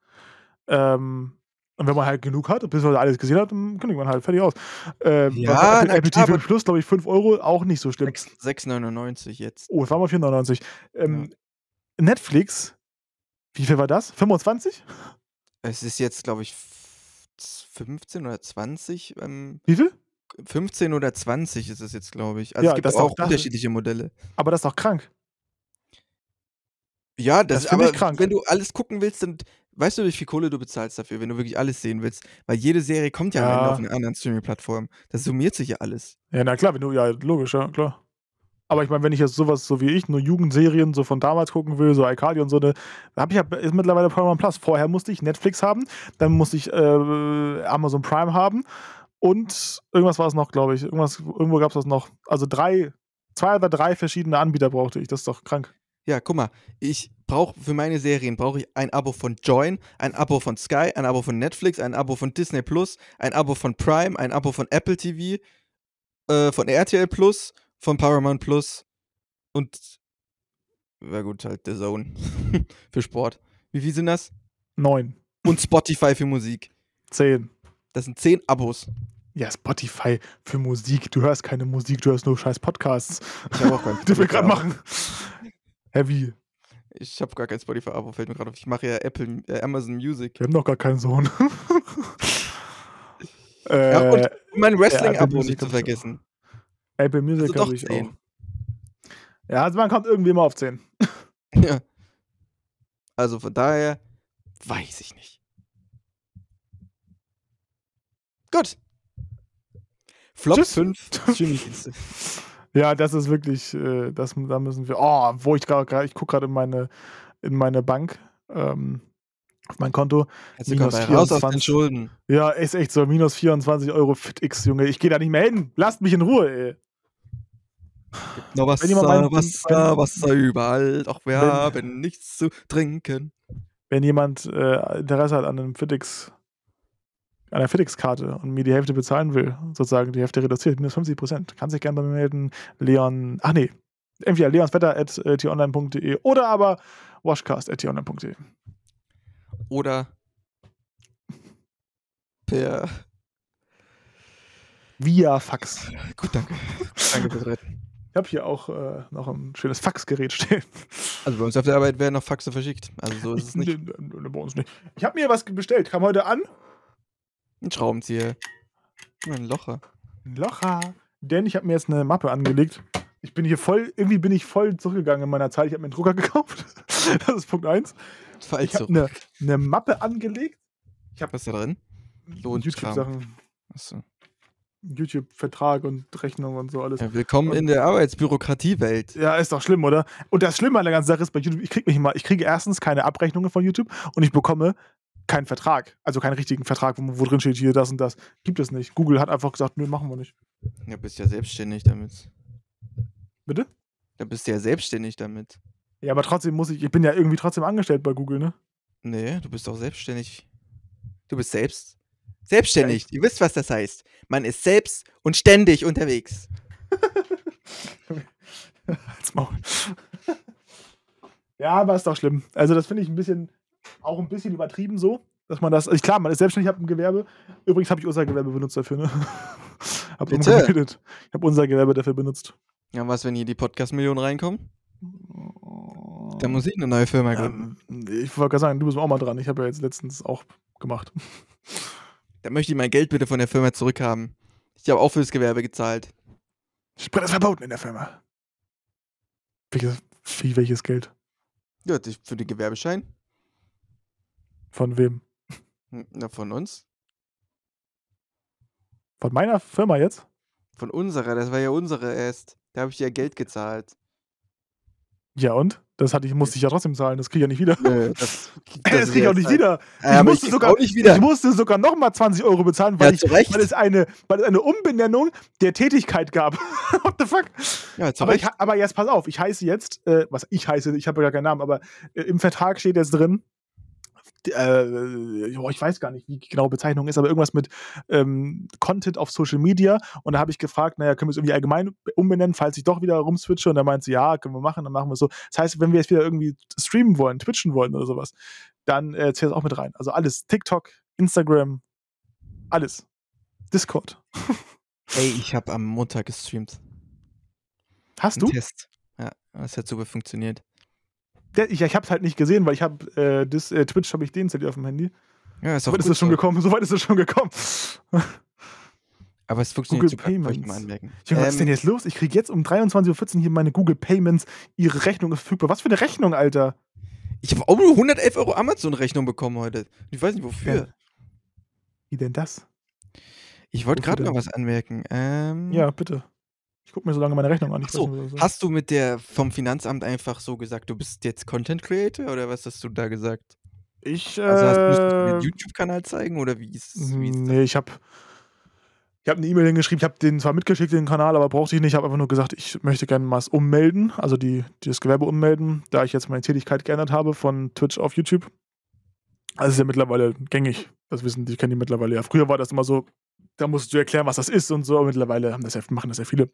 Ähm, und wenn man halt genug hat, bis man alles gesehen hat, dann kündigt man halt fertig aus. Ähm, ja, Apple, Apple TV Plus, glaube ich, 5 Euro, auch nicht so schlimm. 6,99 jetzt. Oh, es war mal 4,99. Ähm, ja. Netflix, wie viel war das? 25? Es ist jetzt, glaube ich, 15 oder 20. Ähm, wie viel? 15 oder 20 ist es jetzt, glaube ich. Also ja, es gibt auch, auch unterschiedliche Modelle. Aber das ist doch krank. Ja, das, das aber krank. wenn du alles gucken willst, dann weißt du, wie viel Kohle du bezahlst dafür, wenn du wirklich alles sehen willst? Weil jede Serie kommt ja, ja. auf einer anderen Streaming-Plattform. Das summiert sich ja alles. Ja, na klar, wenn du, ja, logisch, ja, klar. Aber ich meine, wenn ich jetzt sowas so wie ich, nur Jugendserien so von damals gucken will, so Arcadia und so, ne, da habe ich ja ist mittlerweile Paramount Plus. Vorher musste ich Netflix haben, dann musste ich äh, Amazon Prime haben und irgendwas war es noch, glaube ich. Irgendwas, irgendwo gab es das noch. Also drei, zwei oder drei verschiedene Anbieter brauchte ich. Das ist doch krank. Ja, guck mal, ich brauche für meine Serien brauche ich ein Abo von Join, ein Abo von Sky, ein Abo von Netflix, ein Abo von Disney Plus, ein Abo von Prime, ein Abo von Apple TV, äh, von RTL Plus, von Paramount Plus und wäre gut halt The Zone für Sport. Wie viel sind das? Neun. Und Spotify für Musik. Zehn. Das sind zehn Abos. Ja, Spotify für Musik. Du hörst keine Musik, du hörst nur scheiß Podcasts. Ich habe auch keinen Die wir gerade machen. Heavy. Ich habe gar kein Spotify-Abo, fällt mir gerade auf. Ich mache ja Apple, äh, Amazon Music. Wir haben noch gar keinen Sohn. äh, ja, und mein Wrestling-Abo nicht zu vergessen. Apple Music also habe ich 10. auch. Ja, also man kommt irgendwie immer auf 10. ja. Also von daher weiß ich nicht. Gut. Flop Tschüss. 5 Streamingdienste. Ja, das ist wirklich, äh, das, da müssen wir, oh, wo ich gerade, ich gucke gerade in meine, in meine Bank, ähm, auf mein Konto. Jetzt minus 24. Schulden. Ja, ist echt so, minus 24 Euro FitX, Junge. Ich gehe da nicht mehr hin. Lasst mich in Ruhe, ey. Noch Wasser, meint, Wasser, Wasser überall, doch wir wenn, haben nichts zu trinken. Wenn jemand äh, Interesse hat an einem FitX einer FedEx-Karte und mir die Hälfte bezahlen will, sozusagen die Hälfte reduziert, minus 50 Prozent, kann sich gerne bei mir melden. Leon, ach nee, entweder leonswetter.tonline.de oder aber washcast.tonline.de. Oder per via Fax. Gut, danke. danke fürs Retten. Ich habe hier auch äh, noch ein schönes Faxgerät stehen. Also bei uns auf der Arbeit werden noch Faxe verschickt. Also so ist es nicht. bei uns nicht. Ich habe mir was bestellt, kam heute an. Ein Schraubenzieher. Ein Locher. Ein Locher. Denn ich habe mir jetzt eine Mappe angelegt. Ich bin hier voll, irgendwie bin ich voll zurückgegangen in meiner Zeit. Ich habe mir einen Drucker gekauft. das ist Punkt 1. Ich habe eine, eine Mappe angelegt. Ich hab, Was da drin? YouTube-Sachen. Achso. YouTube-Vertrag und Rechnung und so alles. Ja, willkommen und, in der Arbeitsbürokratiewelt. Ja, ist doch schlimm, oder? Und das Schlimme an der ganzen Sache ist bei YouTube, ich kriege mich immer, ich kriege erstens keine Abrechnungen von YouTube und ich bekomme keinen Vertrag, also keinen richtigen Vertrag, wo, wo drin steht, hier das und das. Gibt es nicht. Google hat einfach gesagt, nö, machen wir nicht. Ja, bist ja selbstständig damit. Bitte? Da bist du ja selbstständig damit. Ja, aber trotzdem muss ich, ich bin ja irgendwie trotzdem angestellt bei Google, ne? Nee, du bist auch selbstständig. Du bist selbst selbstständig. Ja, Ihr wisst, was das heißt. Man ist selbst und ständig unterwegs. Als Maul. ja, aber ist doch schlimm. Also, das finde ich ein bisschen, auch ein bisschen übertrieben so, dass man das, also klar, man ist selbstständig, ich habe ein Gewerbe. Übrigens habe ich unser Gewerbe benutzt dafür, ne? hab Bitte? Ich habe unser Gewerbe dafür benutzt. Ja, was, wenn hier die Podcast-Millionen reinkommen? Da muss ich eine neue Firma gründen. Ja, ich wollte gerade sagen, du bist auch mal dran. Ich habe ja jetzt letztens auch gemacht. Da möchte ich mein Geld bitte von der Firma zurückhaben. Ich habe auch fürs Gewerbe gezahlt. Sprit ist verboten in der Firma. Welches, wie, welches Geld? Ja, für den Gewerbeschein. Von wem? Hm, na, von uns. Von meiner Firma jetzt? Von unserer, das war ja unsere erst. Da habe ich ja Geld gezahlt. Ja und? Das hatte ich, musste ich ja trotzdem zahlen, das kriege ich ja nicht wieder. Nö, das, das, das kriege ich auch nicht wieder. Ich, musste, sogar, auch nicht wieder. ich musste sogar nochmal 20 Euro bezahlen, weil, ja, ich, weil, es eine, weil es eine Umbenennung der Tätigkeit gab. What the fuck? Ja, aber, ich, aber, jetzt pass auf, ich heiße jetzt, äh, was ich heiße, ich habe ja gar keinen Namen, aber äh, im Vertrag steht jetzt drin, äh, ich weiß gar nicht, wie die genaue Bezeichnung ist, aber irgendwas mit ähm, Content auf Social Media. Und da habe ich gefragt, naja, können wir es irgendwie allgemein umbenennen, falls ich doch wieder rumswitche? Und er meinte, ja, können wir machen, dann machen wir es so. Das heißt, wenn wir jetzt wieder irgendwie streamen wollen, twitchen wollen oder sowas, dann äh, zählt es auch mit rein. Also alles. TikTok, Instagram, alles. Discord. Ey, ich habe am Montag gestreamt. Hast du? Test. Ja, das hat super funktioniert ich, ich habe es halt nicht gesehen, weil ich habe äh, das äh, Twitch habe ich deinstalliert auf dem Handy. Ja, ist auch Soweit ist es schon gekommen. Soweit ist es schon gekommen. Aber es funktioniert Google super, Payments. Ich mal Junge, was ist denn ähm, jetzt los? Ich kriege jetzt um 23.14 Uhr hier meine Google Payments. Ihre Rechnung ist verfügbar. Was für eine Rechnung, Alter? Ich habe auch nur 111 Euro Amazon-Rechnung bekommen heute. Ich weiß nicht wofür. Ja. Wie denn das? Ich wollte gerade noch was anmerken. Ähm, ja, bitte. Ich gucke mir so lange meine Rechnung an. so, nicht, hast du mit der vom Finanzamt einfach so gesagt, du bist jetzt Content Creator oder was hast du da gesagt? Ich, äh, also hast, musst du den YouTube-Kanal zeigen oder wie ist, wie ist Nee, ich habe ich habe eine E-Mail hingeschrieben, ich habe den zwar mitgeschickt, den Kanal, aber brauchte ich nicht. Ich habe einfach nur gesagt, ich möchte gerne mal ummelden, also die, die das Gewerbe ummelden, da ich jetzt meine Tätigkeit geändert habe von Twitch auf YouTube. Also ist ja mittlerweile gängig. Das wissen die, kennen die mittlerweile ja. Früher war das immer so, da musst du erklären, was das ist und so. Aber mittlerweile haben das ja, machen das ja viele.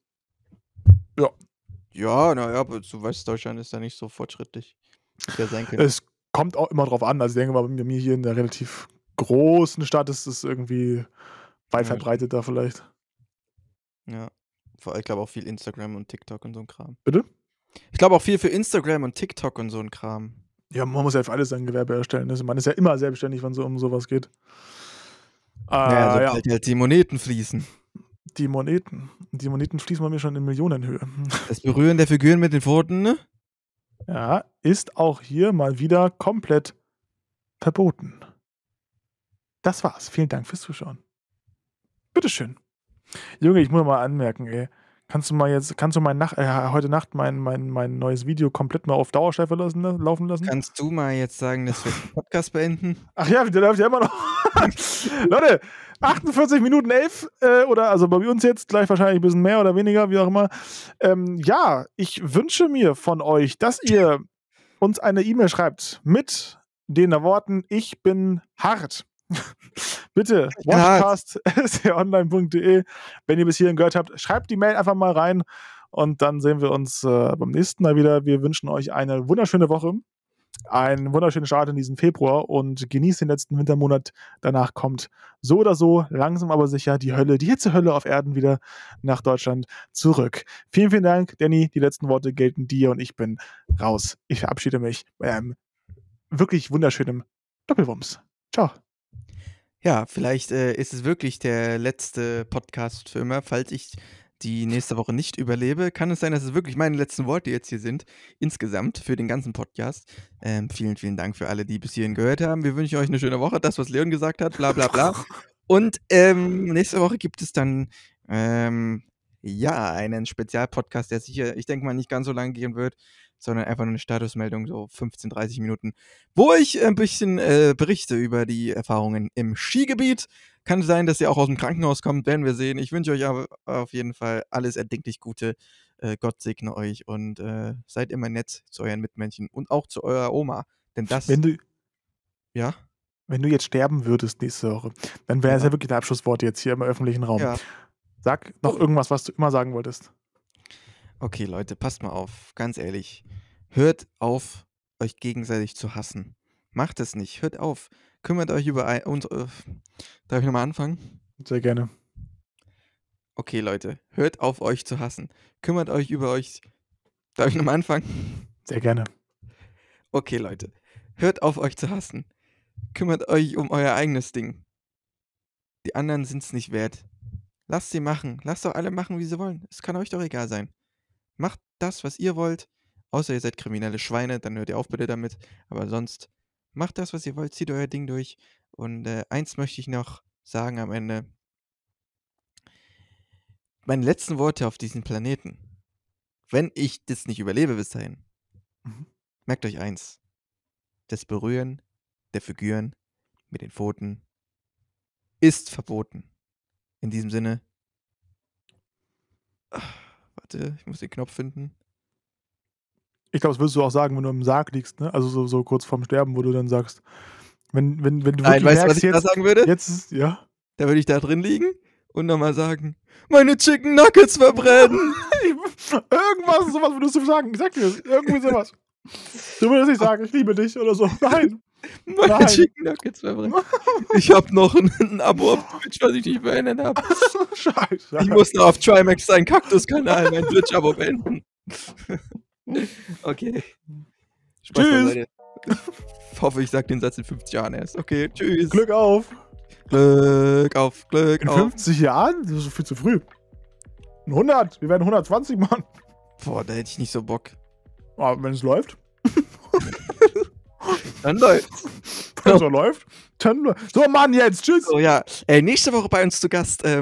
Ja. Ja, naja, aber du weißt, Deutschland ist da nicht so fortschrittlich. Ja sein können. Es kommt auch immer drauf an. Also ich denke mal, bei mir hier in der relativ großen Stadt ist es irgendwie weit ja, verbreiteter vielleicht. Ja. Ich glaube auch viel Instagram und TikTok und so ein Kram. Bitte? Ich glaube auch viel für Instagram und TikTok und so ein Kram. Ja, man muss ja für alles sein Gewerbe erstellen. Also man ist ja immer selbstständig, wenn es um sowas geht. Äh, ja, sobald ja. halt die Moneten fließen. Die Moneten. Die Moneten fließen bei mir schon in Millionenhöhe. Das Berühren der Figuren mit den Pfoten, ne? Ja, ist auch hier mal wieder komplett verboten. Das war's. Vielen Dank fürs Zuschauen. Bitteschön. Junge, ich muss mal anmerken, ey. Kannst du mal jetzt, kannst du mein Nach äh, heute Nacht mein, mein, mein neues Video komplett mal auf Dauerschleife lassen, ne, laufen lassen? Kannst du mal jetzt sagen, dass wir den Podcast beenden? Ach ja, der läuft ja immer noch. Leute, 48 Minuten 11 äh, oder also bei uns jetzt gleich wahrscheinlich ein bisschen mehr oder weniger, wie auch immer. Ähm, ja, ich wünsche mir von euch, dass ihr uns eine E-Mail schreibt mit den Worten, ich bin hart. Bitte, watchcast.online.de. Wenn ihr bis hierhin gehört habt, schreibt die Mail einfach mal rein und dann sehen wir uns äh, beim nächsten Mal wieder. Wir wünschen euch eine wunderschöne Woche, einen wunderschönen Start in diesen Februar und genießt den letzten Wintermonat. Danach kommt so oder so langsam aber sicher die Hölle, die Hitzehölle auf Erden wieder nach Deutschland zurück. Vielen, vielen Dank, Danny. Die letzten Worte gelten dir und ich bin raus. Ich verabschiede mich bei einem wirklich wunderschönen Doppelwumms. Ciao. Ja, vielleicht äh, ist es wirklich der letzte Podcast für immer. Falls ich die nächste Woche nicht überlebe, kann es sein, dass es wirklich meine letzten Worte jetzt hier sind. Insgesamt für den ganzen Podcast. Ähm, vielen, vielen Dank für alle, die bis hierhin gehört haben. Wir wünschen euch eine schöne Woche. Das, was Leon gesagt hat, bla bla bla. Und ähm, nächste Woche gibt es dann Ähm, ja, einen Spezialpodcast, der sicher, ich denke mal, nicht ganz so lang gehen wird, sondern einfach nur eine Statusmeldung, so 15, 30 Minuten, wo ich ein bisschen äh, berichte über die Erfahrungen im Skigebiet. Kann sein, dass ihr auch aus dem Krankenhaus kommt, werden wir sehen. Ich wünsche euch aber auf jeden Fall alles erdenklich Gute. Äh, Gott segne euch und äh, seid immer nett zu euren Mitmenschen und auch zu eurer Oma. Denn das. Wenn du, ja? Wenn du jetzt sterben würdest nächste Woche, dann wäre es ja. ja wirklich der Abschlusswort jetzt hier im öffentlichen Raum. Ja. Sag noch irgendwas, was du immer sagen wolltest. Okay, Leute, passt mal auf. Ganz ehrlich. Hört auf, euch gegenseitig zu hassen. Macht es nicht. Hört auf. Kümmert euch über ein. Und, äh, darf ich nochmal anfangen? Sehr gerne. Okay, Leute. Hört auf, euch zu hassen. Kümmert euch über euch. Darf ich nochmal anfangen? Sehr gerne. Okay, Leute. Hört auf, euch zu hassen. Kümmert euch um euer eigenes Ding. Die anderen sind es nicht wert. Lasst sie machen. Lasst doch alle machen, wie sie wollen. Es kann euch doch egal sein. Macht das, was ihr wollt. Außer ihr seid kriminelle Schweine, dann hört ihr auf bitte damit. Aber sonst macht das, was ihr wollt. Zieht euer Ding durch. Und äh, eins möchte ich noch sagen am Ende. Meine letzten Worte auf diesem Planeten. Wenn ich das nicht überlebe bis dahin. Mhm. Merkt euch eins. Das Berühren der Figuren mit den Pfoten ist verboten. In diesem Sinne. Ach, warte, ich muss den Knopf finden. Ich glaube, das würdest du auch sagen, wenn du im Sarg liegst, ne? Also so, so kurz vorm Sterben, wo du dann sagst, wenn, wenn, wenn du Nein, weißt du, was ich jetzt, da sagen würde? Jetzt ist, ja. Da würde ich da drin liegen und nochmal sagen, meine Chicken Nuggets verbrennen. Irgendwas, sowas würdest du sagen. Ich sag dir, irgendwie sowas. Du würdest nicht sagen, ich liebe dich oder so. Nein. Meine Nein. Chicken Nuggets verbrennen. Ich habe noch ein, ein, Abo auf Twitch, was ich nicht beendet habe. Scheiße. Ich muss noch auf Trimax seinen Kaktus-Kanal, mein Twitch-Abo beenden. Okay. Spaß tschüss. Ich hoffe, ich sag den Satz in 50 Jahren erst. Okay, tschüss. Glück auf. Glück auf, Glück in auf. In 50 Jahren? Das ist viel zu früh. 100. Wir werden 120 machen. Boah, da hätte ich nicht so Bock. Aber wenn es läuft. Dann läuft's. Wenn so läuft, dann läuft So, Mann, jetzt. Tschüss. So, ja. Ey, nächste Woche bei uns zu Gast. Ähm,